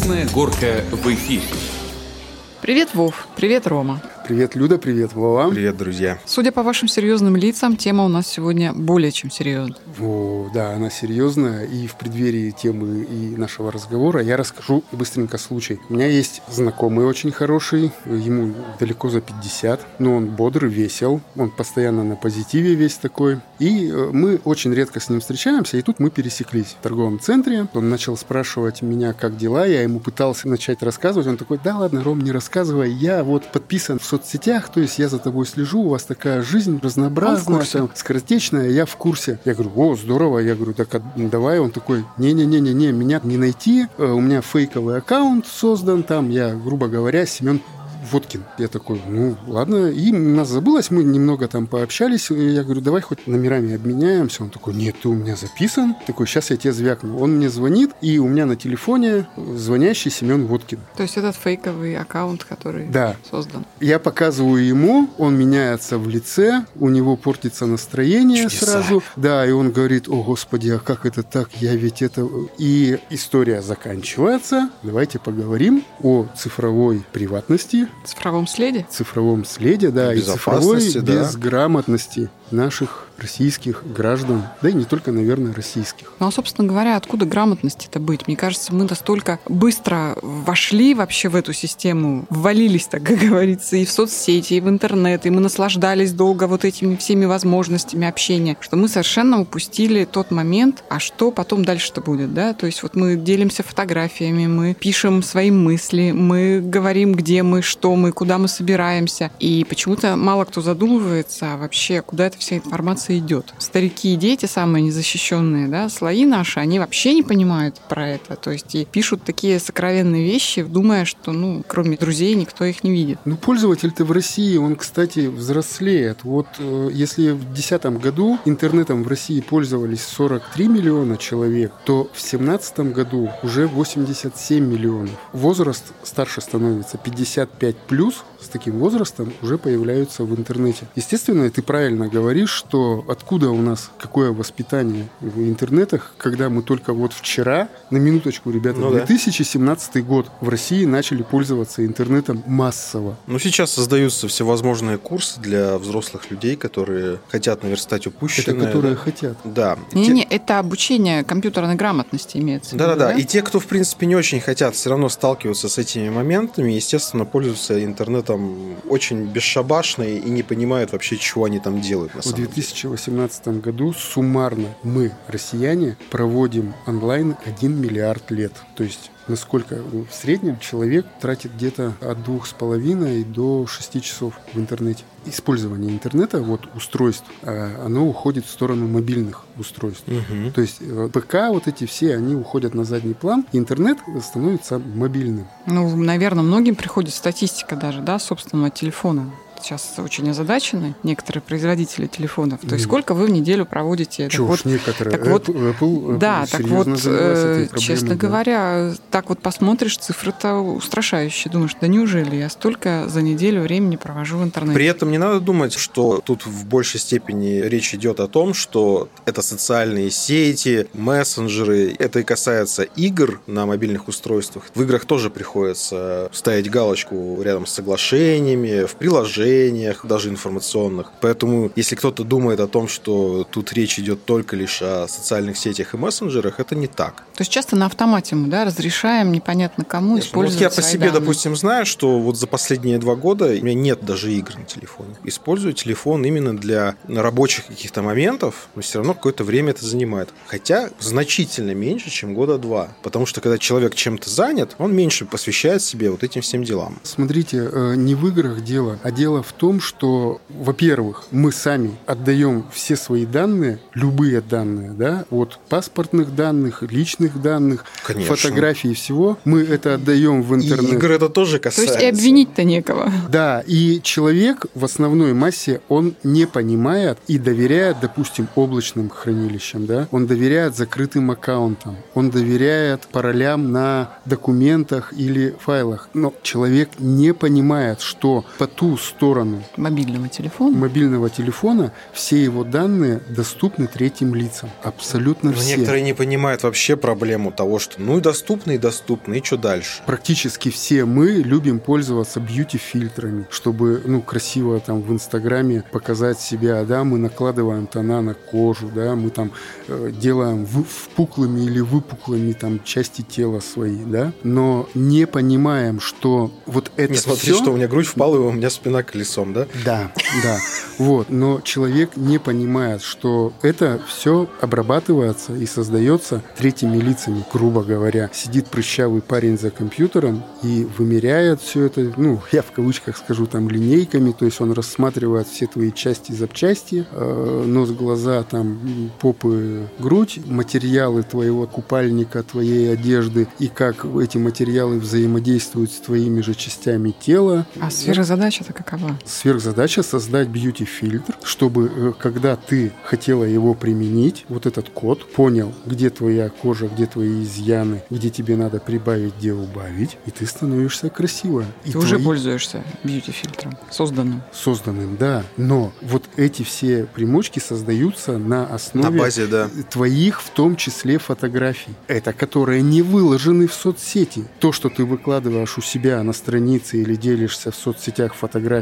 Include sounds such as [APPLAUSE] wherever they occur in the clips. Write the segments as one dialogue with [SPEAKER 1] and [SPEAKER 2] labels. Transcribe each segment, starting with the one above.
[SPEAKER 1] Красная горка в эфире.
[SPEAKER 2] Привет, Вов. Привет, Рома.
[SPEAKER 3] Привет, Люда, привет, Вова.
[SPEAKER 4] Привет, друзья.
[SPEAKER 2] Судя по вашим серьезным лицам, тема у нас сегодня более чем серьезная.
[SPEAKER 3] О, да, она серьезная. И в преддверии темы и нашего разговора я расскажу быстренько случай. У меня есть знакомый очень хороший, ему далеко за 50, но он бодрый, весел, он постоянно на позитиве весь такой. И э, мы очень редко с ним встречаемся, и тут мы пересеклись в торговом центре. Он начал спрашивать меня, как дела, я ему пытался начать рассказывать. Он такой, да ладно, Ром, не рассказывай, я вот подписан в соцсетях, то есть я за тобой слежу, у вас такая жизнь разнообразная, там, скоротечная, я в курсе. Я говорю, о, здорово, я говорю, так а давай. Он такой, не-не-не-не, меня не найти, э, у меня фейковый аккаунт создан там, я, грубо говоря, Семен Водкин. Я такой, ну, ладно. И у нас забылось, мы немного там пообщались. И я говорю, давай хоть номерами обменяемся. Он такой, нет, ты у меня записан. Такой, сейчас я тебе звякну. Он мне звонит, и у меня на телефоне звонящий Семен Водкин.
[SPEAKER 2] То есть этот фейковый аккаунт, который
[SPEAKER 3] да.
[SPEAKER 2] создан.
[SPEAKER 3] Я показываю ему, он меняется в лице, у него портится настроение
[SPEAKER 4] Чудеса.
[SPEAKER 3] сразу. Да, и он говорит, о, господи, а как это так? Я ведь это... И история заканчивается. Давайте поговорим о цифровой приватности,
[SPEAKER 2] цифровом следе?
[SPEAKER 3] цифровом следе, да, и цифровой безграмотности наших российских граждан, да и не только, наверное, российских.
[SPEAKER 2] Ну, а, собственно говоря, откуда грамотность это быть? Мне кажется, мы настолько быстро вошли вообще в эту систему, ввалились, так как говорится, и в соцсети, и в интернет, и мы наслаждались долго вот этими всеми возможностями общения, что мы совершенно упустили тот момент, а что потом дальше-то будет, да? То есть вот мы делимся фотографиями, мы пишем свои мысли, мы говорим, где мы, что мы, куда мы собираемся, и почему-то мало кто задумывается вообще, куда эта вся информация идет. Старики и дети, самые незащищенные, да, слои наши, они вообще не понимают про это. То есть и пишут такие сокровенные вещи, думая, что, ну, кроме друзей, никто их не видит.
[SPEAKER 3] Ну, пользователь-то в России, он, кстати, взрослеет. Вот э, если в 2010 году интернетом в России пользовались 43 миллиона человек, то в 2017 году уже 87 миллионов. Возраст старше становится 55 плюс, с таким возрастом уже появляются в интернете. Естественно, ты правильно говоришь, что откуда у нас какое воспитание в интернетах, когда мы только вот вчера, на минуточку, ребята,
[SPEAKER 4] Ну да.
[SPEAKER 3] 2017 год в России начали пользоваться интернетом массово.
[SPEAKER 4] Ну, сейчас создаются всевозможные курсы для взрослых людей, которые хотят наверстать
[SPEAKER 3] Это
[SPEAKER 4] упущенное.
[SPEAKER 3] которые
[SPEAKER 4] да.
[SPEAKER 3] хотят.
[SPEAKER 4] Да. Те-
[SPEAKER 2] Не-не, это обучение компьютерной грамотности имеется. в виду,
[SPEAKER 4] Да-да-да. И те, кто, в принципе, не очень хотят все равно сталкиваться с этими моментами, естественно, пользуются интернетом очень бесшабашно и не понимают вообще, чего они там делают на
[SPEAKER 3] В
[SPEAKER 4] самом деле.
[SPEAKER 3] 2018 году суммарно мы, россияне, проводим онлайн 1 миллиард лет. То есть насколько в среднем человек тратит где-то от двух с половиной до 6 часов в интернете. Использование интернета, вот устройств, а, оно уходит в сторону мобильных устройств.
[SPEAKER 4] Мгм.
[SPEAKER 3] То есть э, ПК, вот эти все, они уходят на задний план, интернет становится мобильным.
[SPEAKER 2] Ну, наверное, многим приходит статистика даже, да, собственного телефона. Сейчас очень озадачены некоторые производители телефонов. То есть сколько вы в неделю проводите? Так
[SPEAKER 3] Чего
[SPEAKER 2] вот,
[SPEAKER 3] некоторые.
[SPEAKER 2] так вот,
[SPEAKER 3] Apple, Apple,
[SPEAKER 2] да,
[SPEAKER 3] Apple
[SPEAKER 2] так вот, э,
[SPEAKER 3] проблемой,
[SPEAKER 2] честно
[SPEAKER 3] да.
[SPEAKER 2] говоря, так вот посмотришь, цифры-то устрашающие. Думаешь, да неужели я столько за неделю времени провожу в интернете?
[SPEAKER 4] При этом не надо думать, что тут в большей степени речь идет о том, что это социальные сети, мессенджеры. Это и касается игр на мобильных устройствах. В играх тоже приходится ставить галочку рядом с соглашениями, в приложениях, даже информационных. Поэтому, если кто-то думает о том, что тут речь идет только лишь о социальных сетях и мессенджерах, это не так.
[SPEAKER 2] То есть часто на автомате мы да, разрешаем непонятно кому
[SPEAKER 4] Вот
[SPEAKER 2] использовать
[SPEAKER 4] я по себе,
[SPEAKER 2] данные.
[SPEAKER 4] допустим, знаю, что вот за последние два года у меня нет даже игр на телефоне. Использую телефон именно для рабочих каких-то моментов, но все равно какое-то время это занимает. Хотя значительно меньше, чем года два. Потому что когда человек чем-то занят, он меньше посвящает себе вот этим всем делам.
[SPEAKER 3] Смотрите, э, не в играх дело, а дело в том, что, во-первых, мы сами отдаем все свои данные, любые данные, да, от паспортных данных, личных данных,
[SPEAKER 4] Конечно.
[SPEAKER 3] фотографий всего, мы это отдаем в
[SPEAKER 4] И
[SPEAKER 3] интернет.
[SPEAKER 4] игры это тоже
[SPEAKER 2] То
[SPEAKER 4] касается.
[SPEAKER 2] есть и обвинить-то некого.
[SPEAKER 3] Да, и человек в основной массе, он не понимает и доверяет, допустим, облачным хранилищам, да, он доверяет закрытым аккаунтам, он доверяет паролям на документах или файлах. Но человек не понимает, что по ту сторону сторону
[SPEAKER 2] Мобильного телефона.
[SPEAKER 3] мобильного телефона, все его данные доступны третьим лицам. Абсолютно
[SPEAKER 4] Но
[SPEAKER 3] все.
[SPEAKER 4] некоторые не понимают вообще проблему того, что ну и доступно, и доступно, и что дальше?
[SPEAKER 3] Практически все мы любим пользоваться бьюти-фильтрами, чтобы, ну, красиво там в Инстаграме показать себя, да, мы накладываем тона на кожу, да, мы там э, делаем вы- впуклыми или выпуклыми там части тела свои, да, но не понимаем, что вот это
[SPEAKER 4] не смотри,
[SPEAKER 3] всё-
[SPEAKER 4] что у меня грудь впала, и у меня спина колесом, да?
[SPEAKER 3] Да, да. Вот. Но человек не понимает, что это все обрабатывается и создается третьими лицами, грубо говоря. Сидит прыщавый парень за компьютером и вымеряет все это, ну, я в кавычках скажу, там, линейками, то есть он рассматривает все твои части запчасти, э, нос, глаза, там, попы, грудь, материалы твоего купальника, твоей одежды и как эти материалы взаимодействуют с твоими же частями тела.
[SPEAKER 2] А сфера задач-то какова?
[SPEAKER 3] Сверхзадача создать бьюти-фильтр, чтобы э, когда ты хотела его применить, вот этот код понял, где твоя кожа, где твои изъяны, где тебе надо прибавить, где убавить, и ты становишься красивая. И
[SPEAKER 2] Ты уже
[SPEAKER 3] твои-
[SPEAKER 2] пользуешься бьюти-фильтром, созданным.
[SPEAKER 3] созданным, да. Но вот эти все примочки создаются на основе
[SPEAKER 4] На базе, да.
[SPEAKER 3] твоих, в том числе, фотографий. Это которые не выложены в соцсети. То, что ты выкладываешь у себя на странице или делишься в соцсетях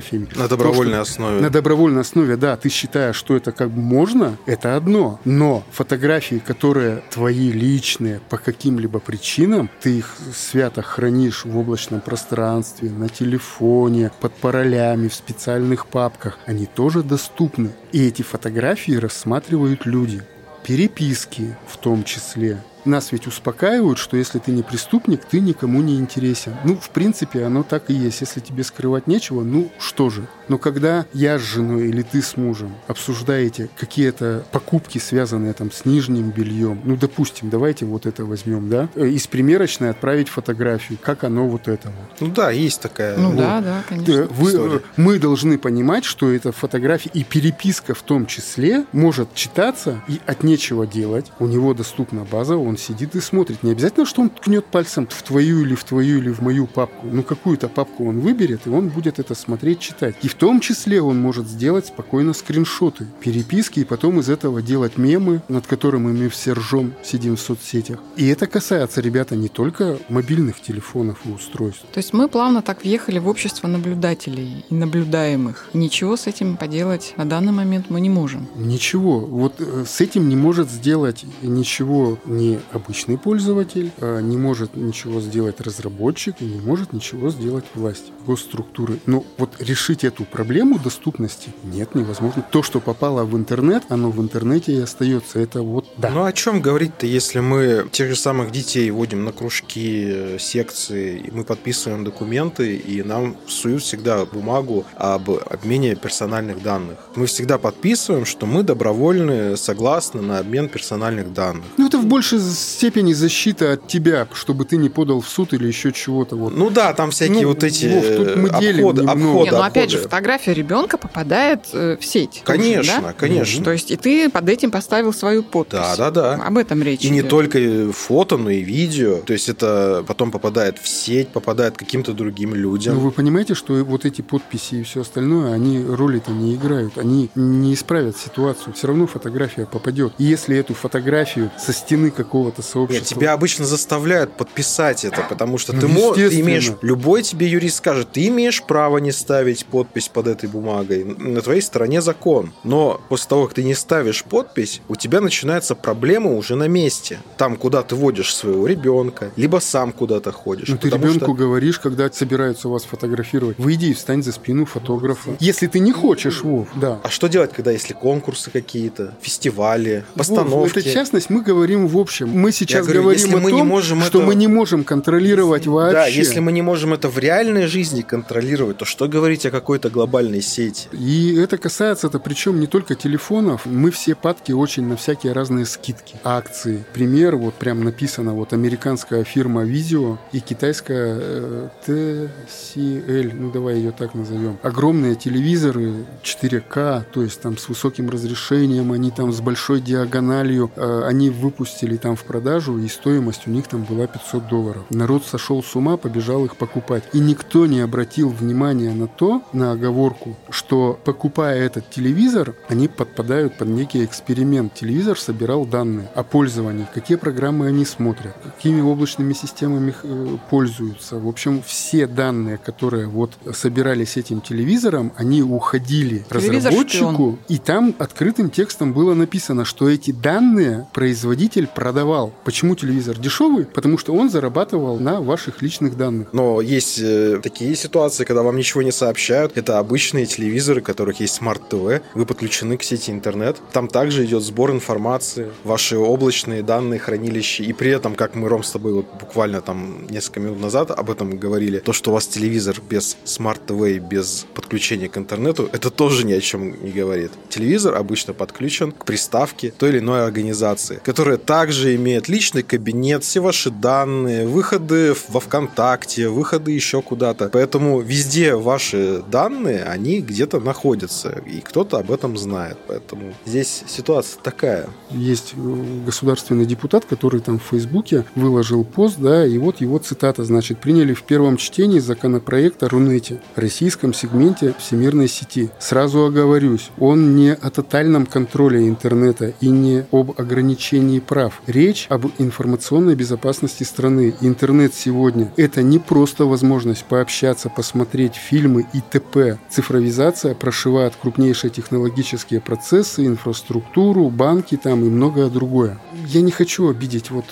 [SPEAKER 3] фотографиями.
[SPEAKER 4] На
[SPEAKER 3] то,
[SPEAKER 4] добровольной
[SPEAKER 3] что-
[SPEAKER 4] основе.
[SPEAKER 3] На добровольной основе, да, ты считаешь, что это как бы можно, это одно. Но фотографии, которые твои личные по каким-либо причинам, ты их свято хранишь в облачном пространстве, на телефоне, под паролями, в специальных папках, они тоже доступны. И эти фотографии рассматривают люди. Переписки в том числе. Нас ведь успокаивают, что если ты не преступник, ты никому не интересен. Ну, в принципе, оно так и есть. Если тебе скрывать нечего, ну что же. Но когда я с женой или ты с мужем обсуждаете какие-то покупки, связанные там с нижним бельем, ну, допустим, давайте вот это возьмем, да, э, из примерочной отправить фотографию, как оно вот это вот.
[SPEAKER 4] Ну да, есть такая.
[SPEAKER 2] Ну
[SPEAKER 3] вот.
[SPEAKER 2] да, да,
[SPEAKER 3] Э,
[SPEAKER 2] конечно.
[SPEAKER 3] Вы,
[SPEAKER 4] история.
[SPEAKER 3] э, мы должны понимать, что эта фотография и переписка в том числе может читаться и от нечего делать. У него доступна база, он сидит и смотрит. Не обязательно, что он ткнет пальцем в твою или в твою или в мою папку. Ну, какую-то папку он выберет, и он будет это смотреть, читать. И в том числе он может сделать спокойно скриншоты, переписки, и потом из этого делать мемы, над которыми мы все ржем, сидим в соцсетях. И это касается, ребята, не только мобильных телефонов и устройств.
[SPEAKER 2] То есть мы плавно так въехали в общество наблюдателей и наблюдаемых. Ничего с этим поделать на данный момент мы не можем.
[SPEAKER 3] Ничего. Вот э, с этим не может сделать ничего ни обычный пользователь, а не может ничего сделать разработчик и не может ничего сделать власть, госструктуры. Но вот решить эту проблему доступности нет, невозможно. То, что попало в интернет, оно в интернете и остается. Это вот да.
[SPEAKER 4] Ну о чем говорить-то, если мы тех же самых детей водим на кружки, э, секции, и мы подписываем документы, и нам суют всегда бумагу об обмене персональных данных. Мы всегда подписываем, что мы добровольны, согласны на обмен персональных данных.
[SPEAKER 3] Ну, это в большей степени защита от тебя, чтобы ты не подал в суд или еще чего-то. Вот.
[SPEAKER 4] Ну да, там всякие
[SPEAKER 3] Ну,
[SPEAKER 4] вот эти
[SPEAKER 3] Вов, тут мы
[SPEAKER 4] э,
[SPEAKER 3] делим
[SPEAKER 4] обходы, обходы,
[SPEAKER 2] Не, ну опять же, фотография ребенка попадает э, в сеть. тоже,
[SPEAKER 4] Конечно,
[SPEAKER 2] да?
[SPEAKER 4] конечно.
[SPEAKER 2] То есть и ты под этим поставил свою подпись.
[SPEAKER 4] Да, да, да.
[SPEAKER 2] Об этом речь
[SPEAKER 4] И не
[SPEAKER 2] идет.
[SPEAKER 4] только фото, но и видео. То есть это потом попадает в сеть, попадает каким-то другим людям.
[SPEAKER 3] Но вы понимаете, что вот эти подписи и все остальное, они роли-то не играют. Они не исправят ситуацию. Все равно фотография попадет. И если эту фотографию со стены какого-то
[SPEAKER 4] Нет,
[SPEAKER 3] сообщества...
[SPEAKER 4] тебя обычно заставляют подписать это, потому что
[SPEAKER 3] Ну,
[SPEAKER 4] ты, мо- ты имеешь, любой тебе юрист скажет, ты имеешь право не ставить подпись под этой бумагой, на твоей стороне закон. Но после того, как ты не ставишь подпись, у тебя начинается проблема уже на месте. Там, куда ты водишь своего ребенка, либо сам куда-то ходишь.
[SPEAKER 3] Ну, ты ребенку
[SPEAKER 4] что-
[SPEAKER 3] говоришь, когда собираются вас фотографировать, выйди и встань за спину фотографа. Если ты не хочешь, Вов, да.
[SPEAKER 4] А что делать, когда если конкурсы какие-то, фестивали, постановки?
[SPEAKER 3] Вов, это частность, мы говорим в общем. Мы сейчас
[SPEAKER 4] говорю,
[SPEAKER 3] говорим
[SPEAKER 4] если
[SPEAKER 3] о
[SPEAKER 4] мы
[SPEAKER 3] том,
[SPEAKER 4] не можем
[SPEAKER 3] что
[SPEAKER 4] это-
[SPEAKER 3] мы не можем контролировать вообще.
[SPEAKER 4] Да, если мы не можем это в реальной жизни контролировать, то что говорить о какой-то глобальной сети?
[SPEAKER 3] И это касается, это причем не только телефонов. Мы все падки очень на всякие разные скидки, акции. Пример, вот прям написано, вот американская фирма Vizio и китайская э, TCL, ну давай ее так назовем. Огромные телевизоры 4К, то есть там с высоким разрешением, они там с большой диагональю, э, они выпустили там в продажу, и стоимость у них там была 500 долларов. Народ сошел с ума, побежал их покупать. И никто не обратил внимания на то, на оговорку, что покупая этот телевизор, они подпадают под некий эксперимент. Телевизор собирал данные о пользовании, какие программы они смотрят, какими облачными системами э, пользуются. В общем, все данные, которые вот собирались этим телевизором, они уходили
[SPEAKER 2] Телевизор
[SPEAKER 3] разработчику,
[SPEAKER 2] шпион.
[SPEAKER 3] и там открытым текстом было написано, что эти данные производитель продавал. Почему телевизор дешевый? Потому что он зарабатывал на ваших личных данных.
[SPEAKER 4] Но есть э, такие ситуации, когда вам ничего не сообщают. Это обычные телевизоры, у которых есть smart TV. Вы подключены к сети интернет. Там также идет сбор информации, ваши облачные данные, хранилища. И при этом, как мы, Ром, с тобой вот буквально там несколько минут назад об этом говорили, то, что у вас телевизор без smart TV и без подключения к интернету, это тоже ни о чем не говорит. Телевизор обычно подключен к приставке той или иной организации, которая также имеет личный кабинет, все ваши данные, выходы во ВКонтакте, выходы еще куда-то. Поэтому везде ваши данные, они где-то находятся, и кто-то об этом знает. Поэтому здесь ситуация такая.
[SPEAKER 3] Есть э, государственный депутат, который там в Фейсбуке выложил пост, да, и вот его цитата, значит, приняли в первом чтении законопроект о Рунете, российском сегменте всемирной сети. Сразу оговорюсь, он не о тотальном контроле интернета и не об ограничении прав. Речь об информационной безопасности страны. Интернет сегодня – это не просто возможность пообщаться, посмотреть фильмы и т.п. Цифровизация прошивает крупнейшие технологические процессы, инфраструктуру, банки там и многое другое. Я не хочу обидеть вот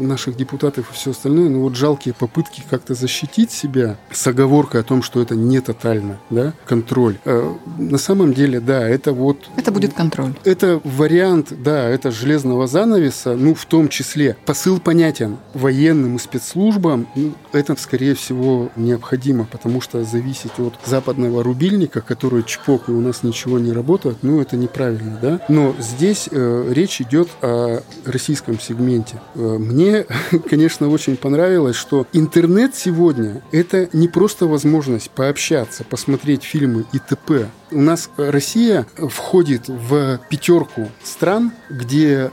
[SPEAKER 3] наших депутатов и все остальное, но вот жалкие попытки как-то защитить себя с оговоркой о том, что это не тотально, да, контроль. Э, на самом деле, да, это вот
[SPEAKER 2] Это будет контроль.
[SPEAKER 3] это вариант, да, это железного занавеса, ну, в том числе. Посыл понятен. Военным и спецслужбам ну, это, скорее всего, необходимо, потому что зависеть от западного рубильника, который чпок, и у нас ничего не работает, ну, это неправильно, да. Но здесь э, речь идет о российском сегменте. Э, мне, [LAUGHS] конечно, очень понравилось, что интернет сегодня – это не просто возможность пообщаться, посмотреть фильмы и т.п. У нас Россия входит в пятерку стран, где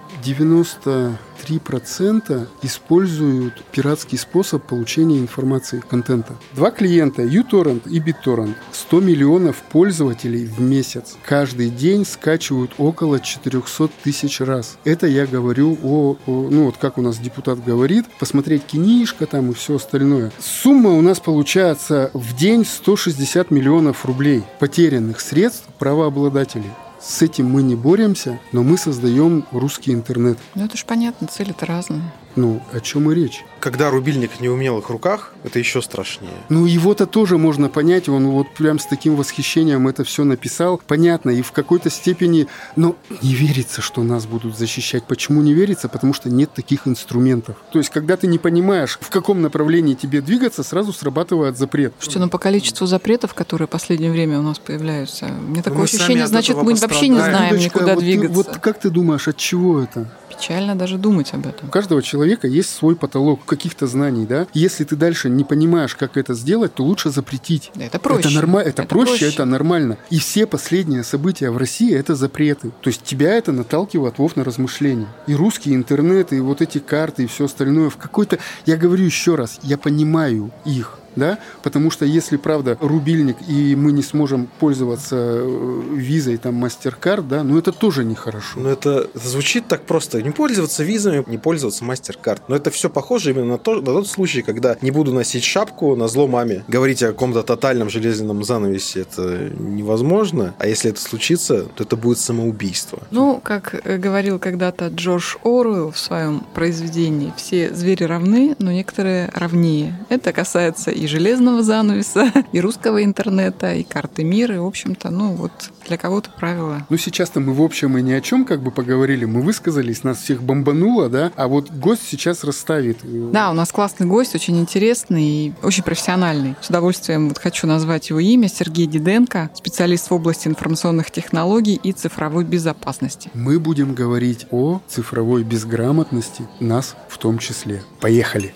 [SPEAKER 3] 93% используют пиратский способ получения информации, контента. Два клиента, uTorrent и BitTorrent, 100 миллионов пользователей в месяц. Каждый день скачивают около 400 тысяч раз. Это я говорю о, о- ну вот как у нас депутат говорит, посмотреть кинишко там и все остальное. Сумма у нас получается в день 160 миллионов рублей потерянных средств правообладателей. С этим мы не боремся, но мы создаем русский интернет.
[SPEAKER 2] Ну, это ж понятно, цели-то разные.
[SPEAKER 3] Ну, о чем и речь?
[SPEAKER 4] Когда рубильник в неумелых руках, это еще страшнее.
[SPEAKER 3] Ну, его-то тоже можно понять, он вот прям с таким восхищением это все написал. Понятно, и в какой-то степени, но не верится, что нас будут защищать. Почему не верится? Потому что нет таких инструментов. То есть, когда ты не понимаешь, в каком направлении тебе двигаться, сразу срабатывает запрет.
[SPEAKER 2] Что, ну, по количеству запретов, которые в последнее время у нас появляются, мне такое
[SPEAKER 4] мы сами
[SPEAKER 2] ощущение, значит, мы вообще не
[SPEAKER 4] пострадаем.
[SPEAKER 2] знаем
[SPEAKER 3] Людочка,
[SPEAKER 2] никуда
[SPEAKER 3] вот ты-
[SPEAKER 2] двигаться.
[SPEAKER 3] вот как ты думаешь, от чего это?
[SPEAKER 2] Печально даже думать об этом.
[SPEAKER 3] У каждого человека есть свой потолок каких-то знаний, да? Если ты дальше не понимаешь, как это сделать, то лучше запретить.
[SPEAKER 2] Это проще.
[SPEAKER 3] Это, норма- это,
[SPEAKER 2] Это
[SPEAKER 3] проще,
[SPEAKER 2] проще.
[SPEAKER 3] это нормально. И все последние события в России это запреты. То есть тебя это наталкивает вов на размышления. И русский интернет, и вот эти карты, и все остальное в какой-то. Я говорю еще раз, я понимаю их. Да? Потому что если, правда, рубильник, и мы не сможем пользоваться э, визой, там, MasterCard, да, ну это тоже нехорошо.
[SPEAKER 4] Но это, это звучит так просто. Не пользоваться визами, не пользоваться мастер-карт. Но это все похоже именно на, то, на тот случай, когда не буду носить шапку на зло маме. Говорить о каком-то тотальном железном занавесе это невозможно. А если это случится, то это будет самоубийство.
[SPEAKER 2] Ну, как э, говорил когда-то Джордж Оруэлл в своем произведении, все звери равны, но некоторые равнее. Это касается и железного занавеса, [LAUGHS] и русского интернета, и карты мира, и, в общем-то, ну вот для кого-то правила.
[SPEAKER 3] Ну, сейчас-то мы в общем и ни о чем как бы поговорили, мы высказались, нас всех бомбануло, да, а вот гость сейчас расставит.
[SPEAKER 2] Да, у нас классный гость, очень интересный и очень профессиональный. С удовольствием вот хочу назвать его имя. Сергей Диденко, специалист в области информационных технологий и цифровой безопасности.
[SPEAKER 3] Мы будем говорить о цифровой безграмотности, нас в том числе. Поехали!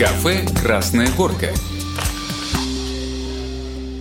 [SPEAKER 1] Кафе «Красная горка».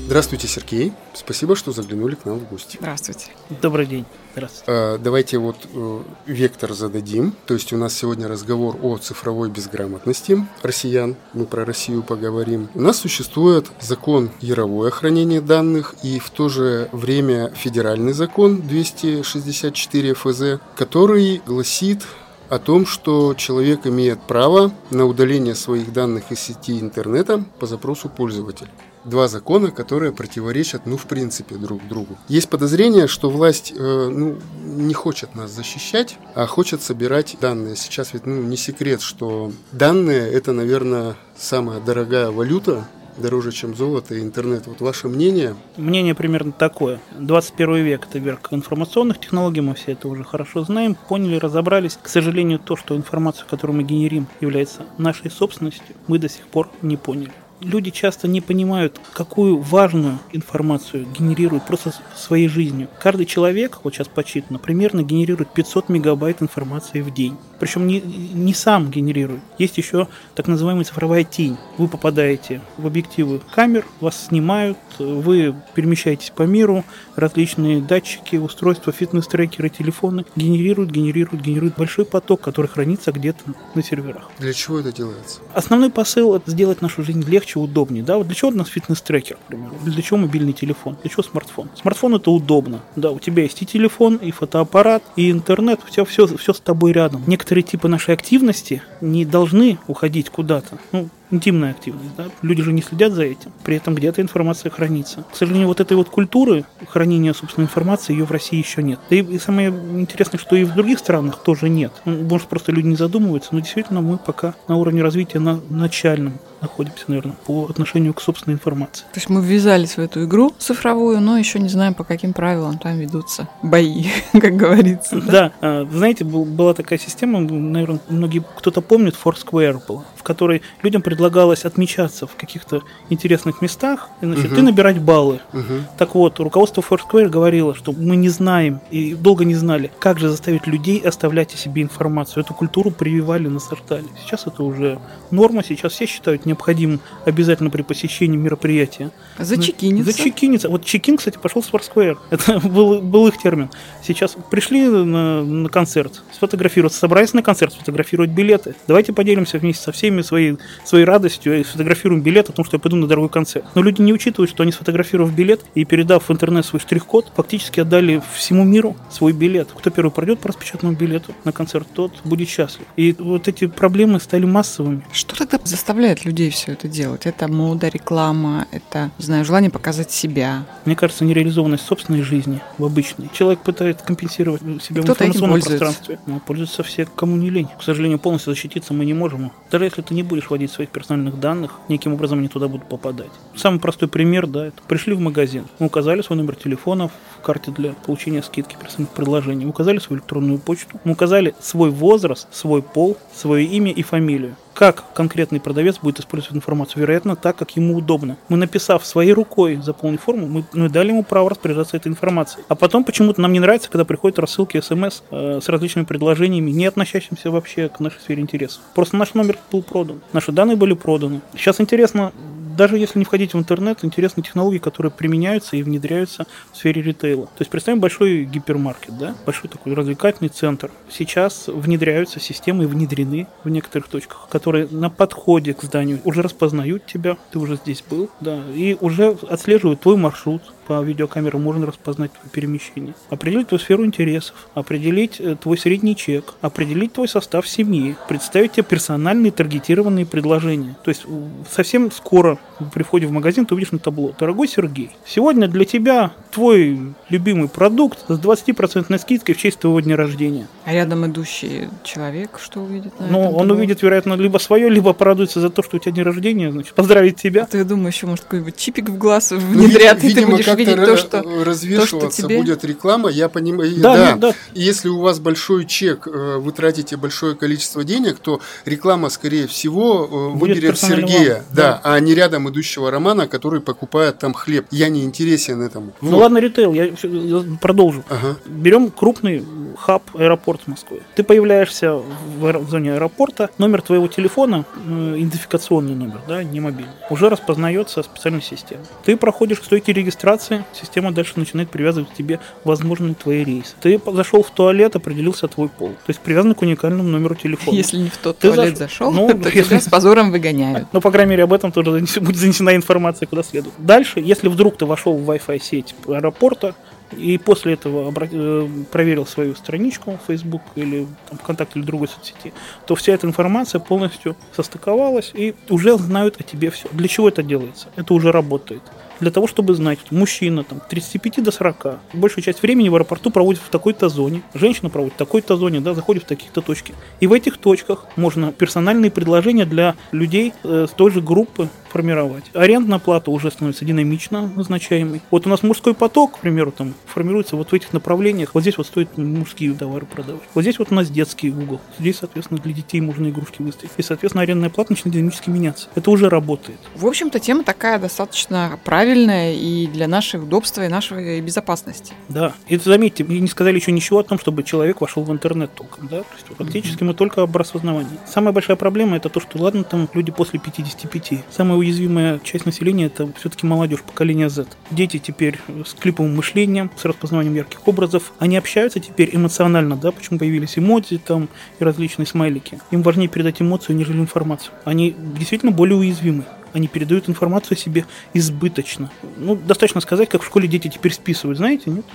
[SPEAKER 3] Здравствуйте, Сергей. Спасибо, что заглянули к нам в гости.
[SPEAKER 2] Здравствуйте.
[SPEAKER 5] Добрый день. Здравствуйте.
[SPEAKER 3] А, давайте вот э, вектор зададим. То есть у нас сегодня разговор о цифровой безграмотности россиян. Мы про Россию поговорим. У нас существует закон Яровое хранение данных и в то же время федеральный закон 264 ФЗ, который гласит о том, что человек имеет право на удаление своих данных из сети интернета по запросу пользователя два закона, которые противоречат, ну, в принципе, друг другу. Есть подозрение, что власть, э, ну, не хочет нас защищать, а хочет собирать данные. Сейчас ведь, ну, не секрет, что данные – это, наверное, самая дорогая валюта, дороже, чем золото и интернет. Вот ваше мнение?
[SPEAKER 5] Мнение примерно такое. 21 век – это век информационных технологий, мы все это уже хорошо знаем, поняли, разобрались. К сожалению, то, что информация, которую мы генерим, является нашей собственностью, мы до сих пор не поняли люди часто не понимают, какую важную информацию генерируют просто своей жизнью. Каждый человек, вот сейчас подсчитано, примерно генерирует 500 мегабайт информации в день. Причем не, не сам генерирует. Есть еще так называемая цифровая тень. Вы попадаете в объективы камер, вас снимают, вы перемещаетесь по миру, различные датчики, устройства, фитнес-трекеры, телефоны генерируют, генерируют, генерируют большой поток, который хранится где-то на серверах.
[SPEAKER 3] Для чего это делается?
[SPEAKER 5] Основной посыл – это сделать нашу жизнь легче, удобнее. Да? Вот для чего у нас фитнес-трекер, к примеру? Для чего мобильный телефон? Для чего смартфон? Смартфон это удобно. Да, у тебя есть и телефон, и фотоаппарат, и интернет, у тебя все, все с тобой рядом. Некоторые типы нашей активности не должны уходить куда-то. Ну, интимная активность. Да? Люди же не следят за этим. При этом где-то информация хранится. К сожалению, вот этой вот культуры хранения собственной информации ее в России еще нет. Да и, и самое интересное, что и в других странах тоже нет. Ну, может, просто люди не задумываются, но действительно мы пока на уровне развития на начальном находимся, наверное, по отношению к собственной информации.
[SPEAKER 2] То есть мы ввязались в эту игру цифровую, но еще не знаем, по каким правилам там ведутся бои, [LAUGHS] как говорится.
[SPEAKER 5] Да, да а, знаете, была такая система, наверное, многие кто-то помнит, Foursquare была, в которой людям предлагалось отмечаться в каких-то интересных местах и значит, угу. и набирать баллы. Угу. Так вот, руководство Foursquare говорило, что мы не знаем и долго не знали, как же заставить людей оставлять о себе информацию. Эту культуру прививали, насаждали. Сейчас это уже норма, сейчас все считают необходимым обязательно при посещении мероприятия.
[SPEAKER 2] Зачекиниться.
[SPEAKER 5] Зачекиниться. Вот чекин, кстати, пошел с Foursquare. [LAUGHS] Это был, был их термин. Сейчас пришли на, на концерт, сфотографироваться, собрались на концерт, сфотографировать билеты. Давайте поделимся вместе со всеми своей, своей радостью и сфотографируем билет о том, что я пойду на дорогой концерт. Но люди не учитывают, что они сфотографировав билет и передав в интернет свой штрих-код, фактически отдали всему миру свой билет. Кто первый пройдет по распечатанному билету на концерт, тот будет счастлив. И вот эти проблемы стали массовыми.
[SPEAKER 2] Что тогда заставляет людей все это делать? Это мода, реклама, это, знаю, желание показать себя.
[SPEAKER 5] Мне кажется, нереализованность собственной жизни в обычной. Человек пытается компенсировать себя в информационном пространстве. Но пользуются все, кому не лень. К сожалению, полностью защититься мы не можем. Даже если ты не будешь вводить своих персональных данных, неким образом они туда будут попадать. Самый простой пример, да, это пришли в магазин, указали свой номер телефона в карте для получения скидки персональных предложений, указали свою электронную почту, указали свой возраст, свой пол, свое имя и фамилию. Как конкретный продавец будет использовать информацию? Вероятно, так, как ему удобно. Мы, написав своей рукой заполнить форму, мы, мы дали ему право распоряжаться этой информацией. А потом почему-то нам не нравится, когда приходят рассылки смс э, с различными предложениями, не относящимися вообще к нашей сфере интересов. Просто наш номер был продан, наши данные были проданы. Сейчас интересно, даже если не входить в интернет, интересны технологии, которые применяются и внедряются в сфере ритейла. То есть представим большой гипермаркет, да, большой такой развлекательный центр. Сейчас внедряются системы, внедрены в некоторых точках, которые на подходе к зданию уже распознают тебя, ты уже здесь был, да, и уже отслеживают твой маршрут, по видеокамерам можно распознать твое перемещение, определить твою сферу интересов, определить э, твой средний чек, определить твой состав семьи, представить тебе персональные таргетированные предложения. То есть совсем скоро при входе в магазин ты увидишь на табло «Дорогой Сергей, сегодня для тебя твой любимый продукт с 20% скидкой в честь твоего дня рождения».
[SPEAKER 2] А рядом идущий человек что увидит? На
[SPEAKER 5] ну, он табло? увидит, вероятно, либо свое, либо порадуется за то, что у тебя день рождения, значит, поздравить тебя.
[SPEAKER 2] А ты думаешь, еще, может, какой-нибудь чипик в глаз внедрят, ну, и ты будешь видеть то, что
[SPEAKER 3] развешиваться то, что тебе... будет реклама, я понимаю. Да, да. да. Если у вас большой чек, э, вы тратите большое количество денег, то реклама, скорее всего, э, будет выберет Сергея, да, да, а не рядом идущего Романа, который покупает там хлеб. Я не интересен этому.
[SPEAKER 5] Ну вот. ладно, ритейл, я продолжу. Ага. Берем крупный хаб аэропорт Москвы. Ты появляешься в, в зоне аэропорта, номер твоего телефона, идентификационный номер, да, не мобильный, уже распознается специальной системой. Ты проходишь к стойке регистрации, система дальше начинает привязывать к тебе возможные твои рейсы. Ты зашел в туалет, определился твой пол. То есть привязан к уникальному номеру телефона.
[SPEAKER 2] Если не в тот ты туалет заш... зашел, ну, [LAUGHS] то если... тебя с позором выгоняют.
[SPEAKER 5] Ну, по крайней мере, об этом тоже будет занесена информация куда следует. Дальше, если вдруг ты вошел в Wi-Fi сеть аэропорта, и после этого э, проверил свою страничку Facebook или там, ВКонтакте или другой соцсети, то вся эта информация полностью состыковалась и уже знают о тебе все. Для чего это делается? Это уже работает для того, чтобы знать, мужчина там 35 до 40, большую часть времени в аэропорту проводит в такой-то зоне, женщина проводит в такой-то зоне, да, заходит в таких-то точки. И в этих точках можно персональные предложения для людей э, с той же группы формировать. Арендная плата уже становится динамично назначаемой. Вот у нас мужской поток, к примеру, там формируется вот в этих направлениях. Вот здесь вот стоит мужские товары продавать. Вот здесь вот у нас детский угол. Здесь, соответственно, для детей можно игрушки выставить. И, соответственно, арендная плата начинает динамически меняться. Это уже работает.
[SPEAKER 2] В общем-то, тема такая достаточно правильная и для нашего удобства, и нашей безопасности.
[SPEAKER 5] Да. И заметьте, мы не сказали еще ничего о том, чтобы человек вошел в интернет толком. Да? То есть, фактически mm-hmm. мы только об распознавании. Самая большая проблема это то, что ладно, там люди после 55. Самая уязвимая часть населения это все-таки молодежь, поколение Z. Дети теперь с клиповым мышлением, с распознаванием ярких образов. Они общаются теперь эмоционально, да, почему появились эмодзи там и различные смайлики. Им важнее передать эмоцию, нежели информацию. Они действительно более уязвимы они передают информацию о себе избыточно. Ну, достаточно сказать, как в школе дети теперь списывают, знаете, нет?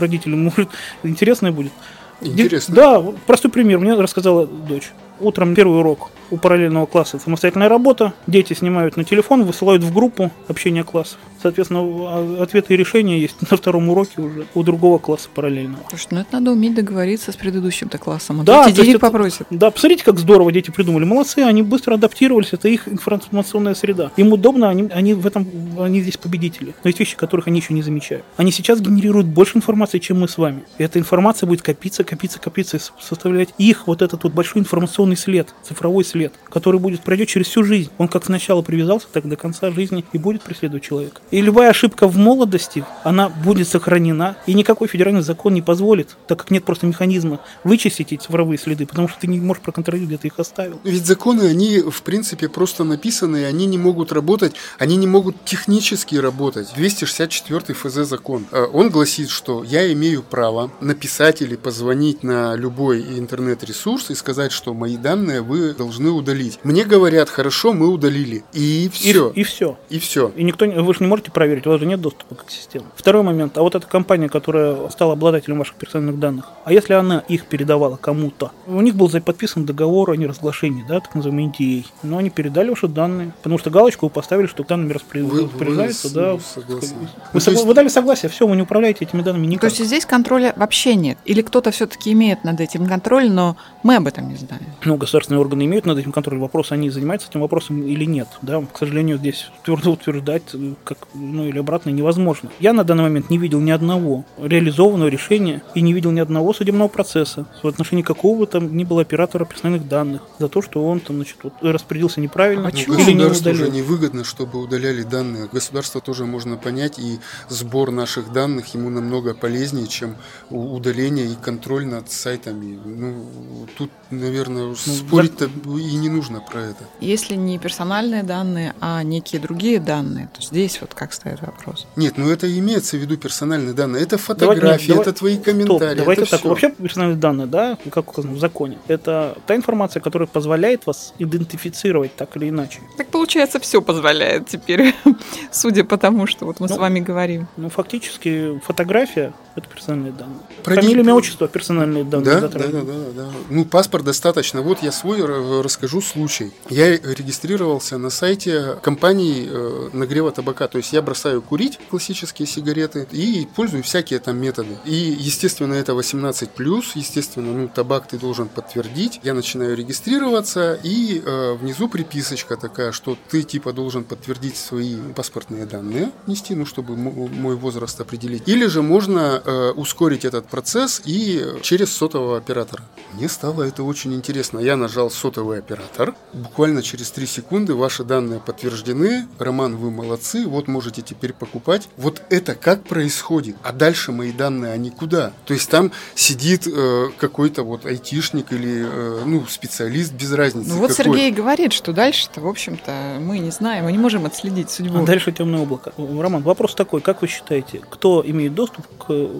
[SPEAKER 5] Родителям, может, [LAUGHS] интересно будет.
[SPEAKER 3] Интересно.
[SPEAKER 5] Да, простой пример. Мне рассказала дочь. Утром первый урок у параллельного класса самостоятельная работа. Дети снимают на телефон, высылают в группу общения классов. Соответственно, а, ответы и решения есть [LAUGHS] на втором уроке уже у другого класса параллельного.
[SPEAKER 2] Слушай, ну это надо уметь договориться с предыдущим-то классом. А да, эти денег попросят.
[SPEAKER 5] Да, посмотрите, как здорово дети придумали. Молодцы, они быстро адаптировались, это их информационная среда. Им удобно, они, они в этом, они здесь победители. Но есть вещи, которых они еще не замечают. Они сейчас генерируют больше информации, чем мы с вами. И эта информация будет копиться, копиться, копиться, и составлять их вот этот вот большой информационный след, цифровой след, который будет пройдет через всю жизнь. Он как сначала привязался, так до конца жизни и будет преследовать человека. И любая ошибка в молодости, она будет сохранена, и никакой федеральный закон не позволит, так как нет просто механизма вычистить эти цифровые следы, потому что ты не можешь проконтролировать, где ты их оставил.
[SPEAKER 3] Ведь законы, они в принципе просто написаны, они не могут работать, они не могут технически работать. 264 ФЗ закон. Э, он гласит, что я имею право написать или позвонить на любой интернет-ресурс и сказать, что мои данные вы должны удалить. Мне говорят, хорошо, мы удалили. И все.
[SPEAKER 5] И, и все.
[SPEAKER 3] И все.
[SPEAKER 5] И никто, вы же не можете проверить, у вас же нет доступа к системе. Второй момент. А вот эта компания, которая стала обладателем ваших персональных данных, а если она их передавала кому-то? У них был подписан договор о неразглашении, да, так называемый NDA. Но они передали ваши данные, потому что галочку вы поставили, что данными распоряжаются, вы, да. Вы, согласны. вы, ну, есть... вы дали согласие, все, вы не управляете этими данными никак.
[SPEAKER 2] То есть здесь контроля вообще нет? Или кто-то все-таки имеет над этим контроль, но мы об этом не знаем?
[SPEAKER 5] Ну, государственные органы имеют над этим контроль. Вопрос, они занимаются этим вопросом или нет. Да? К сожалению, здесь твердо утверждать, как, ну или обратно, невозможно. Я на данный момент не видел ни одного реализованного решения и не видел ни одного судебного процесса в отношении какого там ни было оператора персональных данных за то, что он там, значит, вот, распорядился неправильно
[SPEAKER 3] а почему? или не удалил. уже невыгодно, чтобы удаляли данные. Государство тоже можно понять, и сбор наших данных ему намного полезнее, чем удаление и контроль над сайтами. Ну, тут, наверное, ну, спорить-то и не нужно про это.
[SPEAKER 2] Если не персональные данные, а некие другие данные, то здесь вот как стоит вопрос.
[SPEAKER 3] Нет, ну это имеется в виду персональные данные. Это фотографии, давай, это твои комментарии. Стоп,
[SPEAKER 5] давайте
[SPEAKER 3] это
[SPEAKER 5] так.
[SPEAKER 3] Все.
[SPEAKER 5] Вообще персональные данные, да, как указано в законе, это та информация, которая позволяет вас идентифицировать так или иначе.
[SPEAKER 2] Так получается, все позволяет теперь, [LAUGHS] судя по тому, что вот мы ну, с вами говорим.
[SPEAKER 5] Ну, фактически фотография это персональные данные. Про Фамилия, имя, отчество, персональные данные.
[SPEAKER 3] Да, да, да, да, да. Ну, паспорт достаточно. Вот я свой расскажу случай. Я регистрировался на сайте компании э, нагрева табака. То есть я бросаю курить классические сигареты и пользую всякие там методы. И, естественно, это 18+, естественно, ну, табак ты должен подтвердить. Я начинаю регистрироваться, и э, внизу приписочка такая, что ты типа должен подтвердить свои паспортные данные, нести, ну, чтобы мой возраст определить. Или же можно э, ускорить этот процесс и через сотового оператора. Мне стало это очень интересно. Соответственно, я нажал сотовый оператор. Буквально через 3 секунды ваши данные подтверждены. Роман, вы молодцы. Вот можете теперь покупать. Вот это как происходит? А дальше мои данные, они куда? То есть там сидит э, какой-то вот айтишник или э, ну, специалист, без разницы.
[SPEAKER 2] Ну вот какой. Сергей говорит, что дальше-то, в общем-то, мы не знаем, мы не можем отследить судьбу.
[SPEAKER 5] А дальше темное облако. Роман, вопрос такой, как вы считаете, кто имеет доступ к